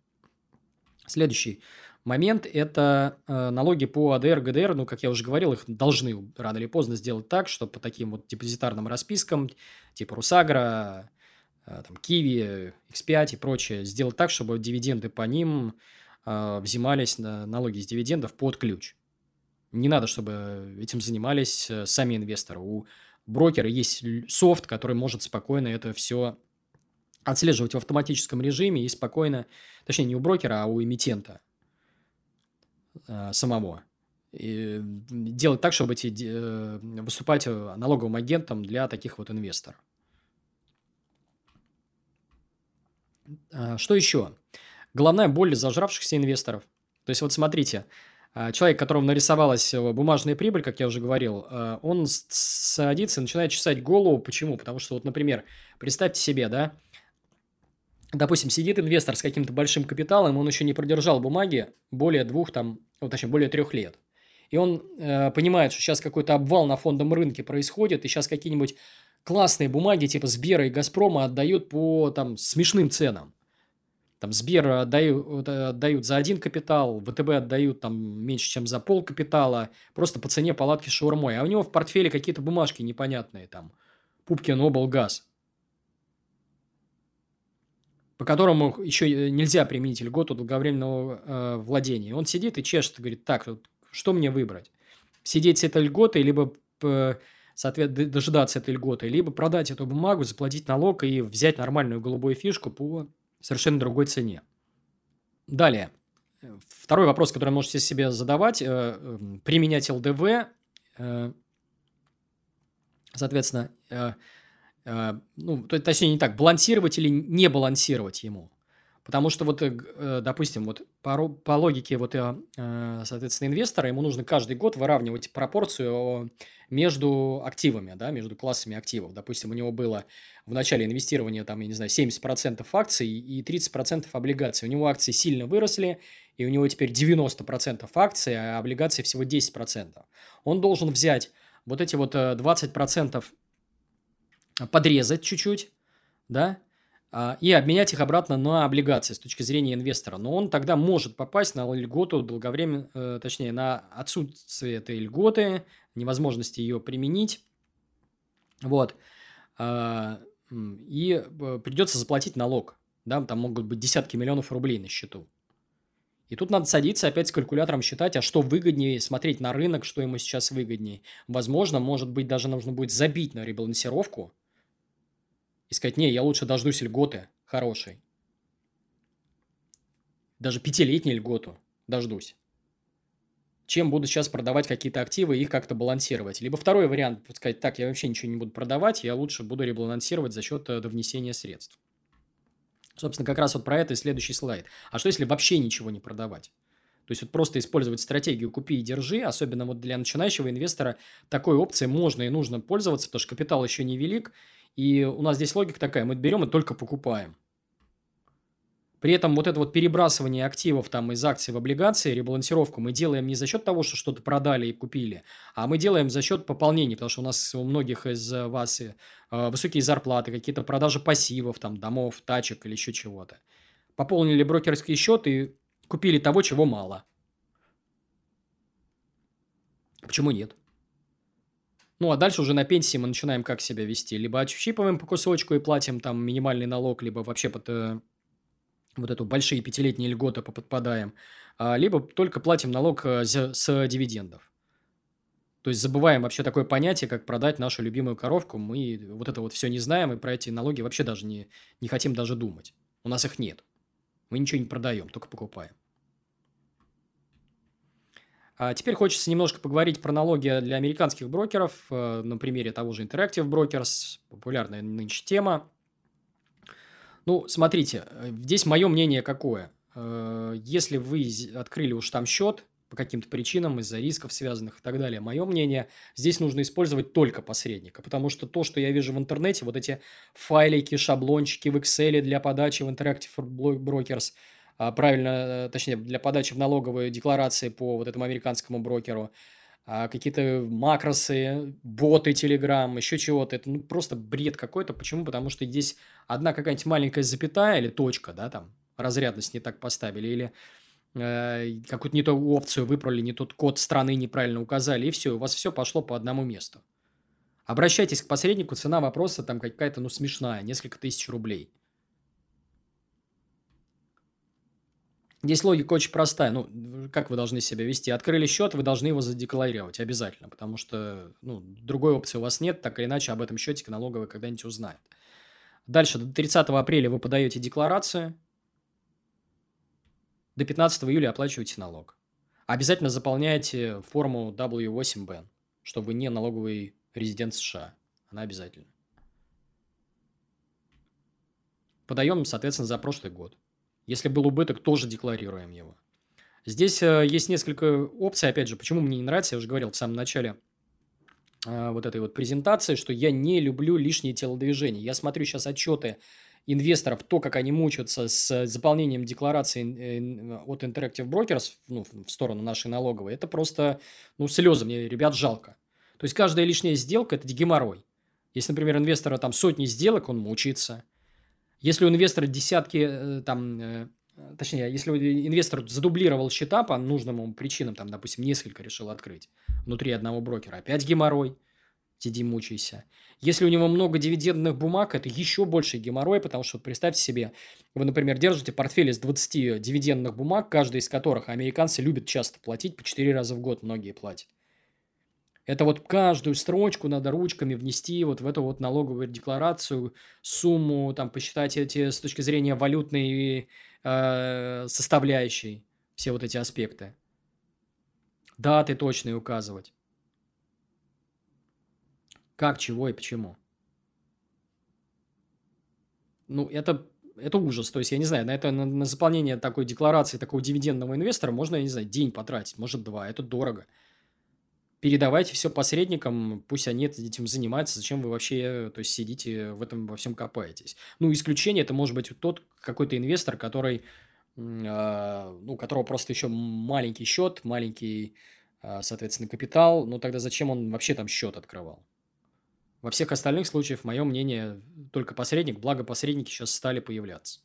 Следующий момент – это э, налоги по АДР, ГДР. Ну, как я уже говорил, их должны рано или поздно сделать так, что по таким вот депозитарным распискам, типа Русагра, э, там, Киви, X5 и прочее, сделать так, чтобы дивиденды по ним э, взимались на налоги с дивидендов под ключ. Не надо, чтобы этим занимались сами инвесторы. У брокера есть софт, который может спокойно это все отслеживать в автоматическом режиме и спокойно, точнее, не у брокера, а у эмитента э, самого. И делать так, чтобы эти, э, выступать э, налоговым агентом для таких вот инвесторов. Что еще? Головная боль зажравшихся инвесторов. То есть, вот смотрите, человек, которому нарисовалась бумажная прибыль, как я уже говорил, он садится и начинает чесать голову. Почему? Потому что, вот, например, представьте себе, да, допустим, сидит инвестор с каким-то большим капиталом, он еще не продержал бумаги более двух, там, ну, точнее, более трех лет. И он э, понимает, что сейчас какой-то обвал на фондовом рынке происходит, и сейчас какие-нибудь классные бумаги типа Сбера и Газпрома отдают по там смешным ценам. Там Сбер отдают, отдают за один капитал, ВТБ отдают там меньше, чем за пол капитала, просто по цене палатки шаурмой. А у него в портфеле какие-то бумажки непонятные, там, Пупкин Облгаз, по которому еще нельзя применить льготу долговременного э, владения. Он сидит и чешет, говорит, так, что мне выбрать? Сидеть с этой льготой, либо соответственно, дожидаться этой льготы, либо продать эту бумагу, заплатить налог и взять нормальную голубую фишку по совершенно другой цене. Далее. Второй вопрос, который можете себе задавать. Э, эм, применять ЛДВ, э, соответственно, э, ну, точнее не так, балансировать или не балансировать ему. Потому что вот, допустим, вот по, по логике вот, соответственно, инвестора ему нужно каждый год выравнивать пропорцию между активами, да, между классами активов. Допустим, у него было в начале инвестирования, там, я не знаю, 70% акций и 30% облигаций. У него акции сильно выросли, и у него теперь 90% акций, а облигаций всего 10%. Он должен взять вот эти вот 20% э, подрезать чуть-чуть, да, а, и обменять их обратно на облигации с точки зрения инвестора. Но он тогда может попасть на льготу долговременно, э, точнее, на отсутствие этой льготы, невозможности ее применить. Вот. А, и э, придется заплатить налог. Да, там могут быть десятки миллионов рублей на счету. И тут надо садиться опять с калькулятором считать, а что выгоднее, смотреть на рынок, что ему сейчас выгоднее. Возможно, может быть, даже нужно будет забить на ребалансировку – и сказать, не, я лучше дождусь льготы хорошей. Даже пятилетней льготу дождусь. Чем буду сейчас продавать какие-то активы и их как-то балансировать. Либо второй вариант, сказать, так, я вообще ничего не буду продавать, я лучше буду ребалансировать за счет э, довнесения средств. Собственно, как раз вот про это и следующий слайд. А что, если вообще ничего не продавать? То есть, вот просто использовать стратегию «купи и держи», особенно вот для начинающего инвестора, такой опцией можно и нужно пользоваться, потому что капитал еще не велик, и у нас здесь логика такая, мы берем и только покупаем. При этом вот это вот перебрасывание активов там из акций в облигации, ребалансировку мы делаем не за счет того, что что-то продали и купили, а мы делаем за счет пополнения, потому что у нас у многих из вас э, высокие зарплаты, какие-то продажи пассивов, там, домов, тачек или еще чего-то. Пополнили брокерский счет и купили того, чего мало. Почему нет? Ну, а дальше уже на пенсии мы начинаем как себя вести. Либо отщипываем по кусочку и платим там минимальный налог, либо вообще под э, вот эту большие пятилетние льготы подпадаем, а, либо только платим налог э, с, дивидендов. То есть забываем вообще такое понятие, как продать нашу любимую коровку. Мы вот это вот все не знаем, и про эти налоги вообще даже не, не хотим даже думать. У нас их нет. Мы ничего не продаем, только покупаем. А теперь хочется немножко поговорить про налоги для американских брокеров э, на примере того же Interactive Brokers, популярная нынче тема. Ну, смотрите, э, здесь мое мнение какое. Э, если вы открыли уж там счет по каким-то причинам, из-за рисков связанных и так далее, мое мнение, здесь нужно использовать только посредника, потому что то, что я вижу в интернете, вот эти файлики, шаблончики в Excel для подачи в Interactive Brokers – а, правильно, э, точнее, для подачи в налоговые декларации по вот этому американскому брокеру, а, какие-то макросы, боты Telegram, еще чего-то. Это ну, просто бред какой-то. Почему? Потому что здесь одна какая-нибудь маленькая запятая или точка, да, там, разрядность не так поставили, или какую-то не ту опцию выбрали, не тот код страны неправильно указали, и все, у вас все пошло по одному месту. Обращайтесь к посреднику, цена вопроса там какая-то, ну, смешная, несколько тысяч рублей. Здесь логика очень простая. Ну, как вы должны себя вести? Открыли счет, вы должны его задекларировать обязательно, потому что ну, другой опции у вас нет, так или иначе об этом счете налоговая когда-нибудь узнает. Дальше, до 30 апреля вы подаете декларацию, до 15 июля оплачиваете налог. Обязательно заполняйте форму W8BN, что вы не налоговый резидент США. Она обязательно. Подаем, соответственно, за прошлый год. Если был убыток, тоже декларируем его. Здесь э, есть несколько опций, опять же, почему мне не нравится, я уже говорил в самом начале э, вот этой вот презентации, что я не люблю лишние телодвижения. Я смотрю сейчас отчеты инвесторов, то, как они мучаются с заполнением декларации от Interactive Brokers ну, в сторону нашей налоговой, это просто, ну, слезы мне, ребят, жалко. То есть, каждая лишняя сделка – это геморрой. Если, например, инвестора там сотни сделок, он мучается. Если у инвестора десятки, э, там, э, точнее, если инвестор задублировал счета по нужным причинам, там, допустим, несколько решил открыть внутри одного брокера, опять геморрой, сиди мучайся. Если у него много дивидендных бумаг, это еще больше геморрой, потому что, представьте себе, вы, например, держите портфель из 20 дивидендных бумаг, каждый из которых американцы любят часто платить, по 4 раза в год многие платят. Это вот каждую строчку надо ручками внести вот в эту вот налоговую декларацию, сумму, там посчитать эти с точки зрения валютной э, составляющей, все вот эти аспекты. Даты точные указывать. Как, чего и почему. Ну, это, это ужас. То есть, я не знаю, на это на, на заполнение такой декларации такого дивидендного инвестора можно, я не знаю, день потратить, может, два. Это дорого передавайте все посредникам, пусть они этим занимаются, зачем вы вообще то есть, сидите в этом во всем копаетесь. Ну, исключение это может быть тот какой-то инвестор, который, э, ну, у которого просто еще маленький счет, маленький, э, соответственно, капитал, ну, тогда зачем он вообще там счет открывал? Во всех остальных случаях, мое мнение, только посредник, благо посредники сейчас стали появляться.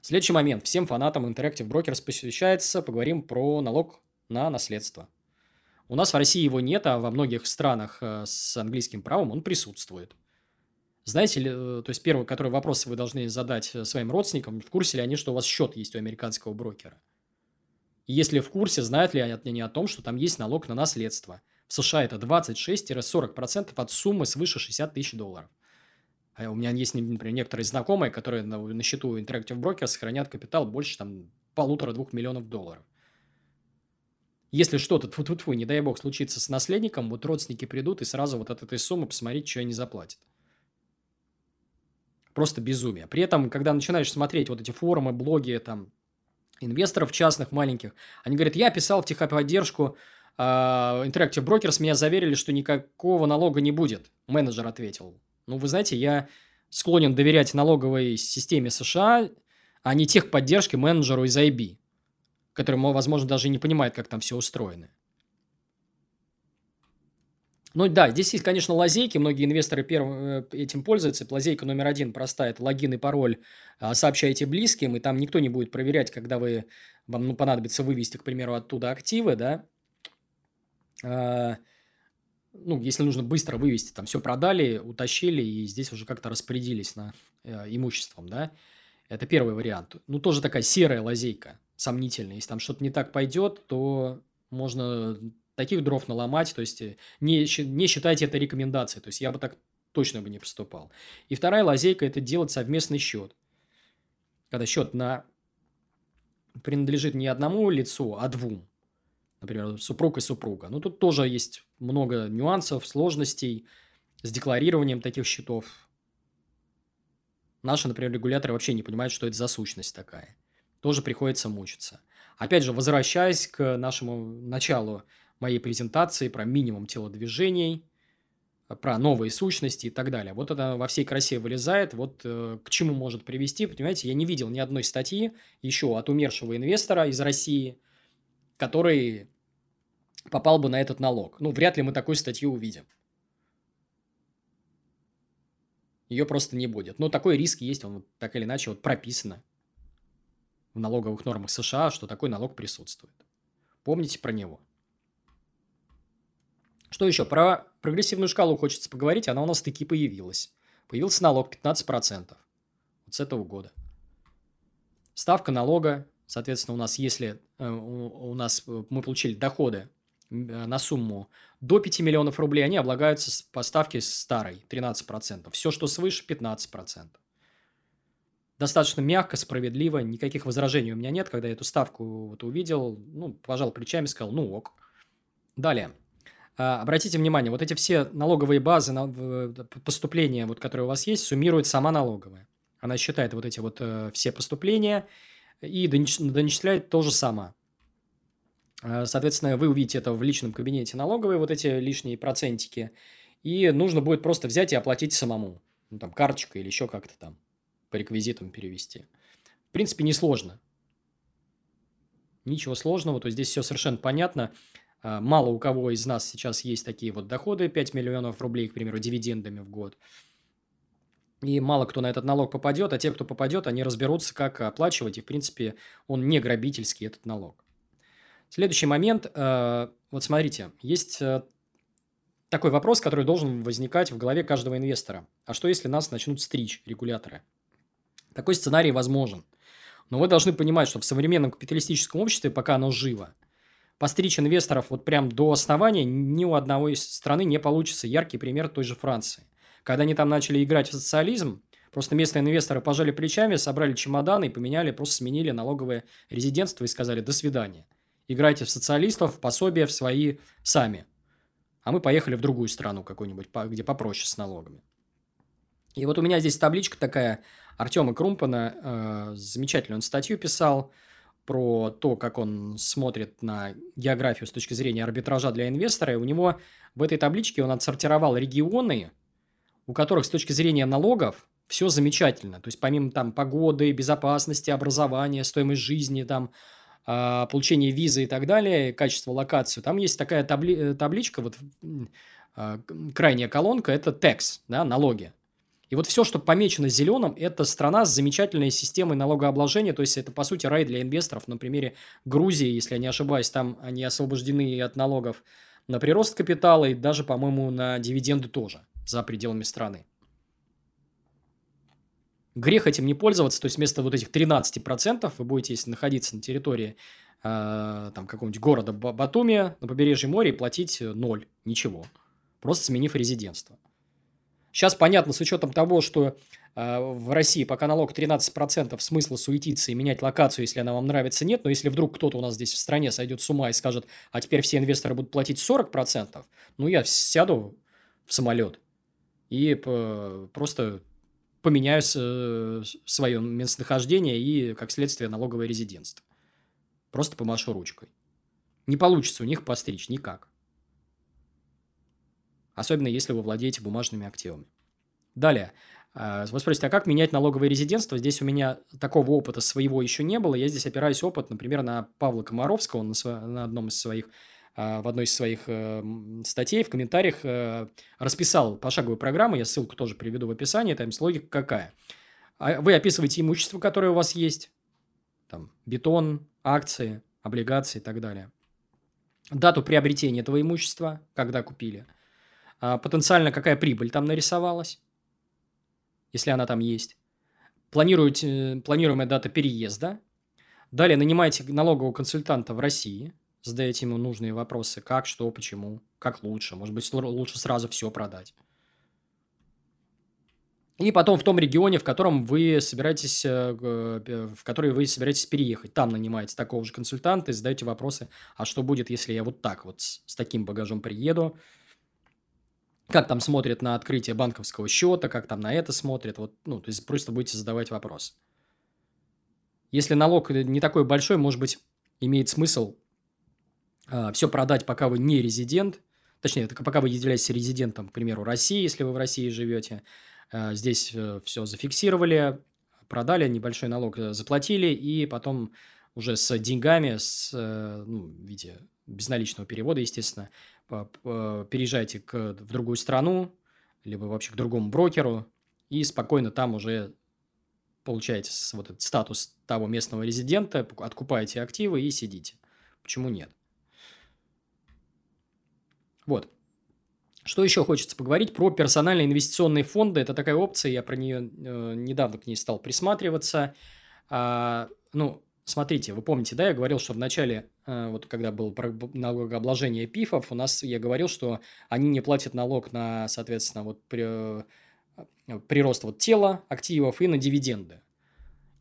Следующий момент. Всем фанатам Interactive Brokers посвящается. Поговорим про налог на наследство. У нас в России его нет, а во многих странах э, с английским правом он присутствует. Знаете ли, э, то есть первый, который вопрос вы должны задать э, своим родственникам, в курсе ли они, что у вас счет есть у американского брокера? Если в курсе, знают ли они о том, что там есть налог на наследство? В США это 26-40% от суммы свыше 60 тысяч долларов. А у меня есть, например, некоторые знакомые, которые на, на счету Interactive Brokers хранят капитал больше там полутора-двух миллионов долларов. Если что-то, тьфу -тьфу -тьфу, не дай бог, случится с наследником, вот родственники придут и сразу вот от этой суммы посмотреть, что они заплатят. Просто безумие. При этом, когда начинаешь смотреть вот эти форумы, блоги там инвесторов частных, маленьких, они говорят, я писал в техподдержку, э, Interactive Brokers меня заверили, что никакого налога не будет. Менеджер ответил. Ну, вы знаете, я склонен доверять налоговой системе США, а не техподдержке менеджеру из IB который, возможно, даже не понимает, как там все устроено. Ну да, здесь есть, конечно, лазейки. Многие инвесторы первым э, этим пользуются. Лазейка номер один простая. Это логин и пароль. А, сообщаете близким, и там никто не будет проверять, когда вы, вам ну, понадобится вывести, к примеру, оттуда активы, да. А, ну, если нужно быстро вывести, там все продали, утащили, и здесь уже как-то распорядились на э, имуществом, да. Это первый вариант. Ну, тоже такая серая лазейка сомнительно. Если там что-то не так пойдет, то можно таких дров наломать, то есть э, не, не считайте это рекомендацией. То есть я бы так точно бы не поступал. И вторая лазейка – это делать совместный счет. Когда счет на принадлежит не одному лицу, а двум. Например, супруг и супруга. Ну, тут тоже есть много нюансов, сложностей с декларированием таких счетов. Наши, например, регуляторы вообще не понимают, что это за сущность такая тоже приходится мучиться. Опять же, возвращаясь к нашему началу моей презентации про минимум телодвижений, про новые сущности и так далее. Вот это во всей красе вылезает, вот э, к чему может привести, понимаете, я не видел ни одной статьи еще от умершего инвестора из России, который попал бы на этот налог. Ну, вряд ли мы такую статью увидим. Ее просто не будет. Но такой риск есть, он так или иначе вот прописано в налоговых нормах США, что такой налог присутствует. Помните про него. Что еще? Про прогрессивную шкалу хочется поговорить. Она у нас таки появилась. Появился налог 15%. Вот с этого года. Ставка налога, соответственно, у нас, если э, у нас э, мы получили доходы на сумму до 5 миллионов рублей, они облагаются по ставке старой, 13%. Все, что свыше, 15% достаточно мягко, справедливо, никаких возражений у меня нет, когда я эту ставку вот увидел, ну, пожал плечами, сказал, ну ок. Далее. А, обратите внимание, вот эти все налоговые базы, поступления, вот, которые у вас есть, суммирует сама налоговая. Она считает вот эти вот э, все поступления и доничисляет то же самое. А, соответственно, вы увидите это в личном кабинете налоговой, вот эти лишние процентики, и нужно будет просто взять и оплатить самому. Ну, там, карточка или еще как-то там по реквизитам перевести. В принципе, несложно. Ничего сложного, то есть здесь все совершенно понятно. А, мало у кого из нас сейчас есть такие вот доходы, 5 миллионов рублей, к примеру, дивидендами в год. И мало кто на этот налог попадет, а те, кто попадет, они разберутся, как оплачивать, и, в принципе, он не грабительский, этот налог. Следующий момент. Э, вот смотрите, есть э, такой вопрос, который должен возникать в голове каждого инвестора. А что, если нас начнут стричь регуляторы? Такой сценарий возможен. Но вы должны понимать, что в современном капиталистическом обществе, пока оно живо, постричь инвесторов вот прям до основания ни у одного из страны не получится. Яркий пример той же Франции. Когда они там начали играть в социализм, просто местные инвесторы пожали плечами, собрали чемоданы и поменяли, просто сменили налоговое резидентство и сказали «до свидания». Играйте в социалистов, пособия в свои сами. А мы поехали в другую страну какую-нибудь, где попроще с налогами. И вот у меня здесь табличка такая Артема Крумпана. Э, замечательную он статью писал про то, как он смотрит на географию с точки зрения арбитража для инвестора. И у него в этой табличке он отсортировал регионы, у которых с точки зрения налогов все замечательно. То есть, помимо там погоды, безопасности, образования, стоимость жизни, там, э, получения визы и так далее, качество локации, там есть такая табли э, табличка, вот э, крайняя колонка, это tax, да, налоги. И вот все, что помечено зеленым, это страна с замечательной системой налогообложения, то есть это, по сути, рай для инвесторов. На примере Грузии, если я не ошибаюсь, там они освобождены от налогов на прирост капитала и даже, по-моему, на дивиденды тоже за пределами страны. Грех этим не пользоваться, то есть вместо вот этих 13% вы будете, если находиться на территории э, там какого-нибудь города Батуми на побережье моря, платить ноль, ничего, просто сменив резидентство. Сейчас понятно, с учетом того, что э, в России пока налог 13%, смысла суетиться и менять локацию, если она вам нравится, нет. Но если вдруг кто-то у нас здесь в стране сойдет с ума и скажет, а теперь все инвесторы будут платить 40%, ну, я сяду в самолет и просто поменяю э, свое местонахождение и, как следствие, налоговое резидентство. Просто помашу ручкой. Не получится у них постричь никак. Особенно, если вы владеете бумажными активами. Далее. А, вы спросите, а как менять налоговое резидентство? Здесь у меня такого опыта своего еще не было. Я здесь опираюсь опыт, например, на Павла Комаровского. Он на одном из своих в одной из своих э, статей в комментариях э, расписал пошаговую программу, я ссылку тоже приведу в описании, там логика какая. А, вы описываете имущество, которое у вас есть, там, бетон, акции, облигации и так далее. Дату приобретения этого имущества, когда купили – а, потенциально какая прибыль там нарисовалась, если она там есть. Планируете, планируемая дата переезда. Далее нанимаете налогового консультанта в России, задаете ему нужные вопросы, как, что, почему, как лучше. Может быть, лучше сразу все продать. И потом в том регионе, в котором вы собираетесь, э, в который вы собираетесь переехать, там нанимаете такого же консультанта и задаете вопросы, а что будет, если я вот так вот с, таким багажом приеду, как там смотрят на открытие банковского счета, как там на это смотрят. Вот, ну, то есть просто будете задавать вопрос. Если налог не такой большой, может быть, имеет смысл э, все продать, пока вы не резидент. Точнее, пока вы являетесь резидентом, к примеру, России, если вы в России живете. Э, здесь э, все зафиксировали, продали, небольшой налог э, заплатили, и потом уже с деньгами, с, э, ну, в виде безналичного перевода, естественно, переезжайте к, в другую страну, либо вообще к другому брокеру, и спокойно там уже получаете вот этот статус того местного резидента, откупаете активы и сидите. Почему нет? Вот. Что еще хочется поговорить про персональные инвестиционные фонды. Это такая опция, я про нее э, недавно к ней стал присматриваться. А, ну, Смотрите, вы помните, да, я говорил, что в начале, э, вот когда было налогообложение ПИФов, у нас я говорил, что они не платят налог на, соответственно, вот при, э, прирост вот тела активов и на дивиденды.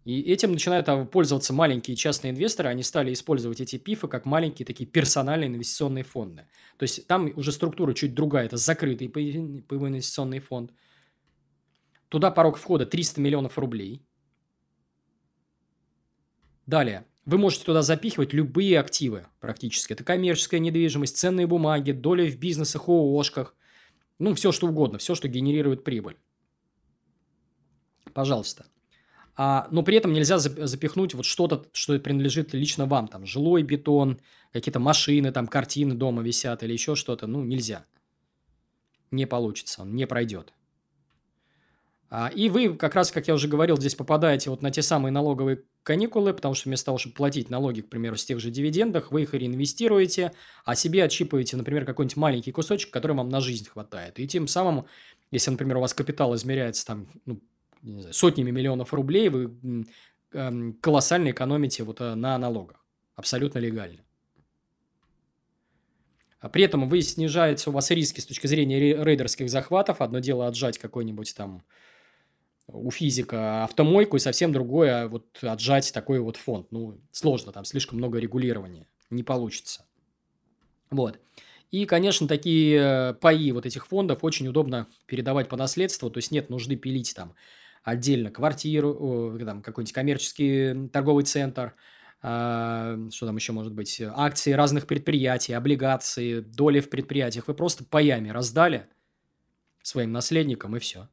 И этим начинают а, пользоваться маленькие частные инвесторы. Они стали использовать эти ПИФы как маленькие такие персональные инвестиционные фонды. То есть там уже структура чуть другая. Это закрытый паевой инвестиционный фонд. Туда порог входа 300 миллионов рублей – Далее. Вы можете туда запихивать любые активы практически. Это коммерческая недвижимость, ценные бумаги, доля в бизнесах, ООшках. Ну, все что угодно, все, что генерирует прибыль. Пожалуйста. А, но при этом нельзя запихнуть вот что-то, что принадлежит лично вам. Там жилой бетон, какие-то машины, там картины дома висят или еще что-то. Ну, нельзя. Не получится, он не пройдет. А, и вы, как раз, как я уже говорил, здесь попадаете вот на те самые налоговые каникулы, потому что вместо того, чтобы платить налоги, к примеру, с тех же дивидендах, вы их реинвестируете, а себе отщипываете, например, какой-нибудь маленький кусочек, который вам на жизнь хватает. И тем самым, если, например, у вас капитал измеряется там, ну, не знаю, сотнями миллионов рублей, вы э, колоссально экономите вот э, на налогах. Абсолютно легально. А при этом вы снижаете у вас риски с точки зрения рейдерских захватов. Одно дело отжать какой-нибудь там у физика автомойку, и совсем другое вот отжать такой вот фонд. Ну, сложно, там слишком много регулирования. Не получится. Вот. И, конечно, такие э, паи вот этих фондов очень удобно передавать по наследству, то есть нет нужды пилить там отдельно квартиру, там какой-нибудь коммерческий торговый центр, а, что там еще может быть, акции разных предприятий, облигации, доли в предприятиях. Вы просто паями раздали своим наследникам и все.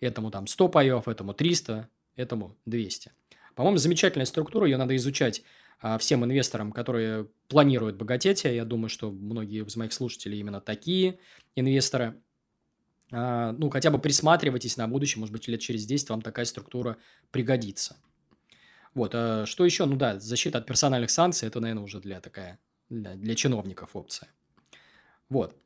Этому там 100 паев, этому 300, этому 200. По-моему, замечательная структура, ее надо изучать а, всем инвесторам, которые планируют богатеть. Я думаю, что многие из моих слушателей именно такие инвесторы. А, ну, хотя бы присматривайтесь на будущее, может быть, лет через 10 вам такая структура пригодится. Вот, а что еще? Ну да, защита от персональных санкций, это, наверное, уже для такая, для, для чиновников опция. Вот.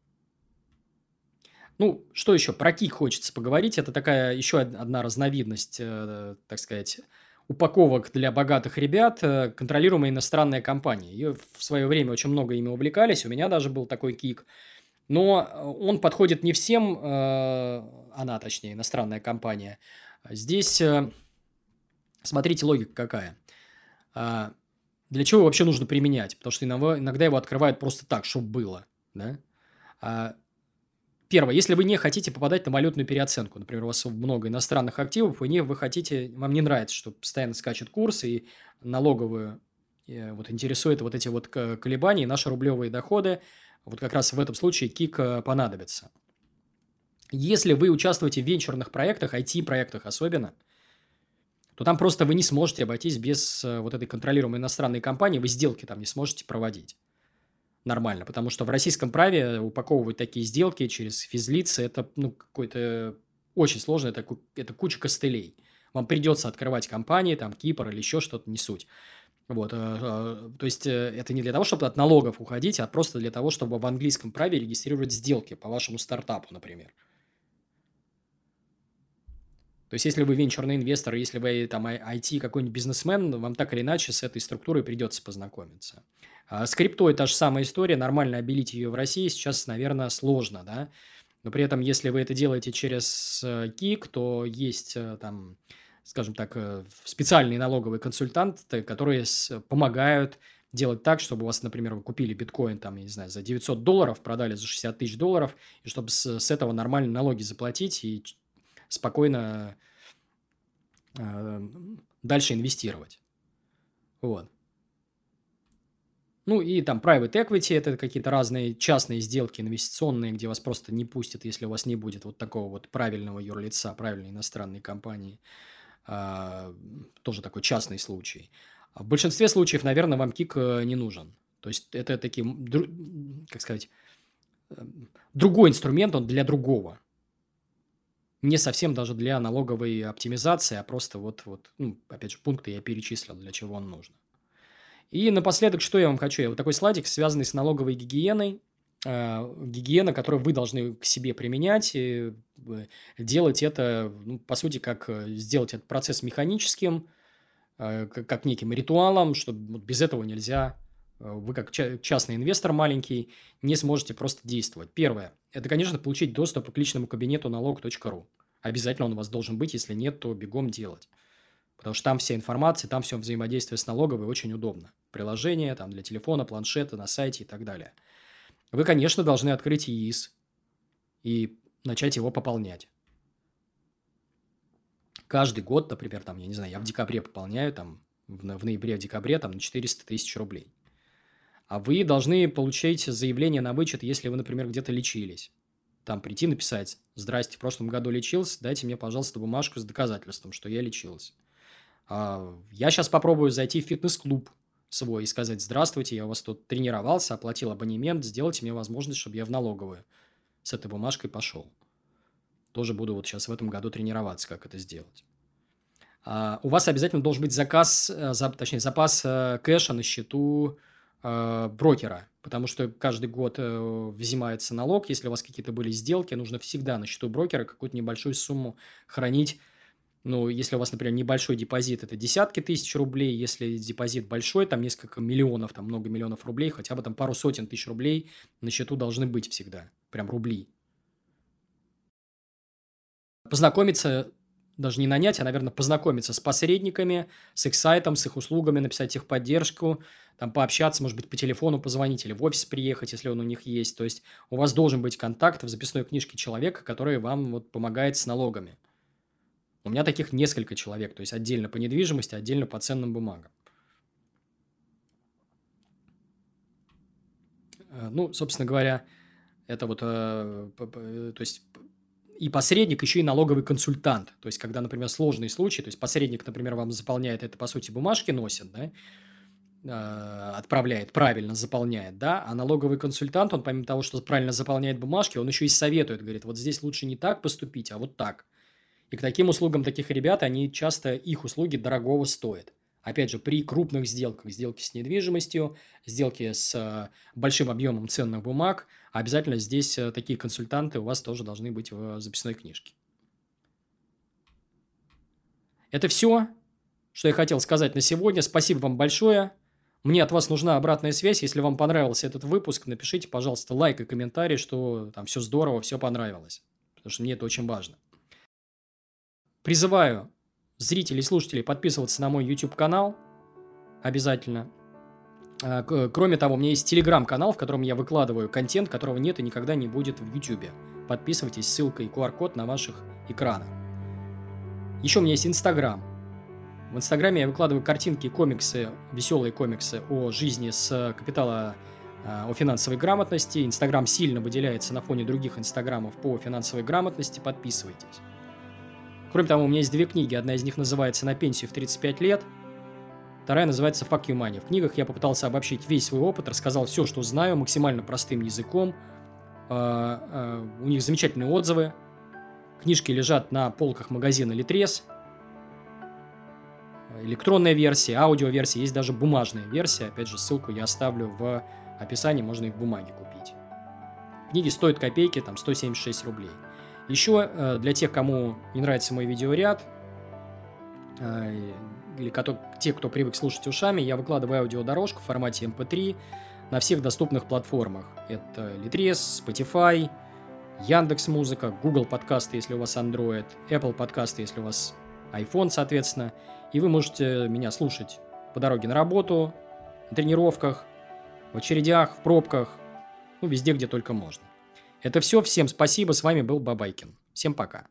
Ну, что еще? Про КИК хочется поговорить. Это такая еще одна разновидность, э, так сказать, упаковок для богатых ребят, э, контролируемая иностранная компания. Ее в свое время очень много ими увлекались. У меня даже был такой КИК – но э, он подходит не всем, э, она, точнее, иностранная компания. Здесь, э, смотрите, логика какая. А, для чего его вообще нужно применять? Потому что иногда его открывают просто так, чтобы было. Да? А, первое, если вы не хотите попадать на валютную переоценку, например, у вас много иностранных активов, вы, не, вы хотите, вам не нравится, что постоянно скачет курс, и налоговую вот интересует вот эти вот колебания, наши рублевые доходы – вот как раз в этом случае кик э, понадобится. Если вы участвуете в венчурных проектах, IT-проектах особенно, то там просто вы не сможете обойтись без э, вот этой контролируемой иностранной компании, вы сделки там не сможете проводить нормально, потому что в российском праве упаковывать такие сделки через физлицы, это ну, какой-то очень сложно, это, это куча костылей. Вам придется открывать компании, там, Кипр или еще что-то, не суть. Вот, э, э, то есть, э, это не для того, чтобы от налогов уходить, а просто для того, чтобы в английском праве регистрировать сделки по вашему стартапу, например. То есть, если вы венчурный инвестор, если вы там IT какой-нибудь бизнесмен, вам так или иначе с этой структурой придется познакомиться. А с криптой та же самая история, нормально обелить ее в России сейчас, наверное, сложно, да. Но при этом, если вы это делаете через КИК, то есть там скажем так, э, специальные налоговые консультанты, которые помогают делать так, чтобы у вас, например, вы купили биткоин, там, я не знаю, за 900 долларов, продали за 60 тысяч долларов, и чтобы с, с этого нормально налоги заплатить и спокойно э, дальше инвестировать. Вот. Ну и там private equity, это какие-то разные частные сделки инвестиционные, где вас просто не пустят, если у вас не будет вот такого вот правильного юрлица, правильной иностранной компании. А, тоже такой частный случай. А в большинстве случаев, наверное, вам кик э, не нужен. То есть, это таким, как сказать, э, другой инструмент, он для другого. Не совсем даже для налоговой оптимизации, а просто вот, вот ну, опять же, пункты я перечислил, для чего он нужен. И напоследок, что я вам хочу? Я вот такой слайдик, связанный с налоговой гигиеной. Э, гигиена, которую вы должны к себе применять, и делать это, ну, по сути, как э, сделать этот процесс механическим, э, как неким ритуалом, что без этого нельзя. Вы, как частный инвестор маленький, не сможете просто действовать. Первое – это, конечно, получить доступ к личному кабинету налог.ру. Обязательно он у вас должен быть, если нет, то бегом делать. Потому что там вся информация, там все взаимодействие с налоговой очень удобно. Приложение там для телефона, планшета, на сайте и так далее – вы, конечно, должны открыть ИИС и начать его пополнять. Каждый год, например, там, я не знаю, я в декабре пополняю, там, в, в ноябре, в декабре, там, на 400 тысяч рублей. А вы должны получить заявление на вычет, если вы, например, где-то лечились. там прийти написать, здрасте, в прошлом году лечился, дайте мне, пожалуйста, бумажку с доказательством, что я лечился. А, я сейчас попробую зайти в фитнес-клуб свой и сказать, здравствуйте, я у вас тут тренировался, оплатил абонемент, сделайте мне возможность, чтобы я в налоговую с этой бумажкой пошел. Тоже буду вот сейчас в этом году тренироваться, как это сделать. А, у вас обязательно должен быть заказ, э, точнее, запас э, кэша на счету э, брокера, потому что каждый год взимается налог. Если у вас какие-то были сделки, нужно всегда на счету брокера какую-то небольшую сумму хранить. Ну, если у вас, например, небольшой депозит, это десятки тысяч рублей. Если депозит большой, там несколько миллионов, там много миллионов рублей, хотя бы там пару сотен тысяч рублей на счету должны быть всегда. Прям рубли. Познакомиться даже не нанять, а, наверное, познакомиться с посредниками, с их сайтом, с их услугами, написать их поддержку, там пообщаться, может быть, по телефону позвонить или в офис приехать, если он у них есть. То есть у вас должен быть контакт в записной книжке человека, который вам вот помогает с налогами. У меня таких несколько человек, то есть отдельно по недвижимости, отдельно по ценным бумагам. Э, ну, собственно говоря, это вот, э, то есть и посредник, еще и налоговый консультант. То есть, когда, например, сложные случаи, то есть, посредник, например, вам заполняет это, по сути, бумажки носит, да, э, отправляет, правильно заполняет, да, а налоговый консультант, он помимо того, что правильно заполняет бумажки, он еще и советует, говорит, вот здесь лучше не так поступить, а вот так. И к таким услугам таких ребят, они часто, их услуги дорогого стоят. Опять же, при крупных сделках, сделки с недвижимостью, сделки с э, большим объемом ценных бумаг, обязательно здесь э, такие консультанты у вас тоже должны быть в записной книжке. Это все, что я хотел сказать на сегодня. Спасибо вам большое. Мне от вас нужна обратная связь. Если вам понравился этот выпуск, напишите, пожалуйста, лайк и комментарий, что там все здорово, все понравилось. Потому что мне это очень важно. Призываю зрителей и слушателей подписываться на мой YouTube-канал обязательно. А, кроме того, у меня есть телеграм-канал, в котором я выкладываю контент, которого нет и никогда не будет в YouTube. Подписывайтесь, ссылка и QR-код на ваших экранах. Еще у меня есть Инстаграм. В Инстаграме я выкладываю картинки, комиксы, веселые комиксы о жизни с капитала а, о финансовой грамотности. Инстаграм сильно выделяется на фоне других инстаграмов по финансовой грамотности. Подписывайтесь. Кроме того, у меня есть две книги. Одна из них называется «На пенсию в 35 лет», вторая называется «Fuck you money». В книгах я попытался обобщить весь свой опыт, рассказал все, что знаю, максимально простым языком. А, а, у них замечательные отзывы. Книжки лежат на полках магазина «Литрес». Электронная версия, аудиоверсия, есть даже бумажная версия. Опять же, ссылку я оставлю в описании, можно их в бумаге купить. Книги стоят копейки, там 176 рублей. Еще э, для тех, кому не нравится мой видеоряд, э, или те, кто привык слушать ушами, я выкладываю аудиодорожку в формате MP3 эм на всех доступных платформах. Это Litres, Spotify, Яндекс Музыка, Google подкасты, если у вас Android, Apple подкасты, если у вас iPhone, соответственно. И вы можете меня слушать по дороге на работу, на тренировках, в очередях, в пробках, ну, везде, где только можно. Это все. Всем спасибо. С вами был Бабайкин. Всем пока.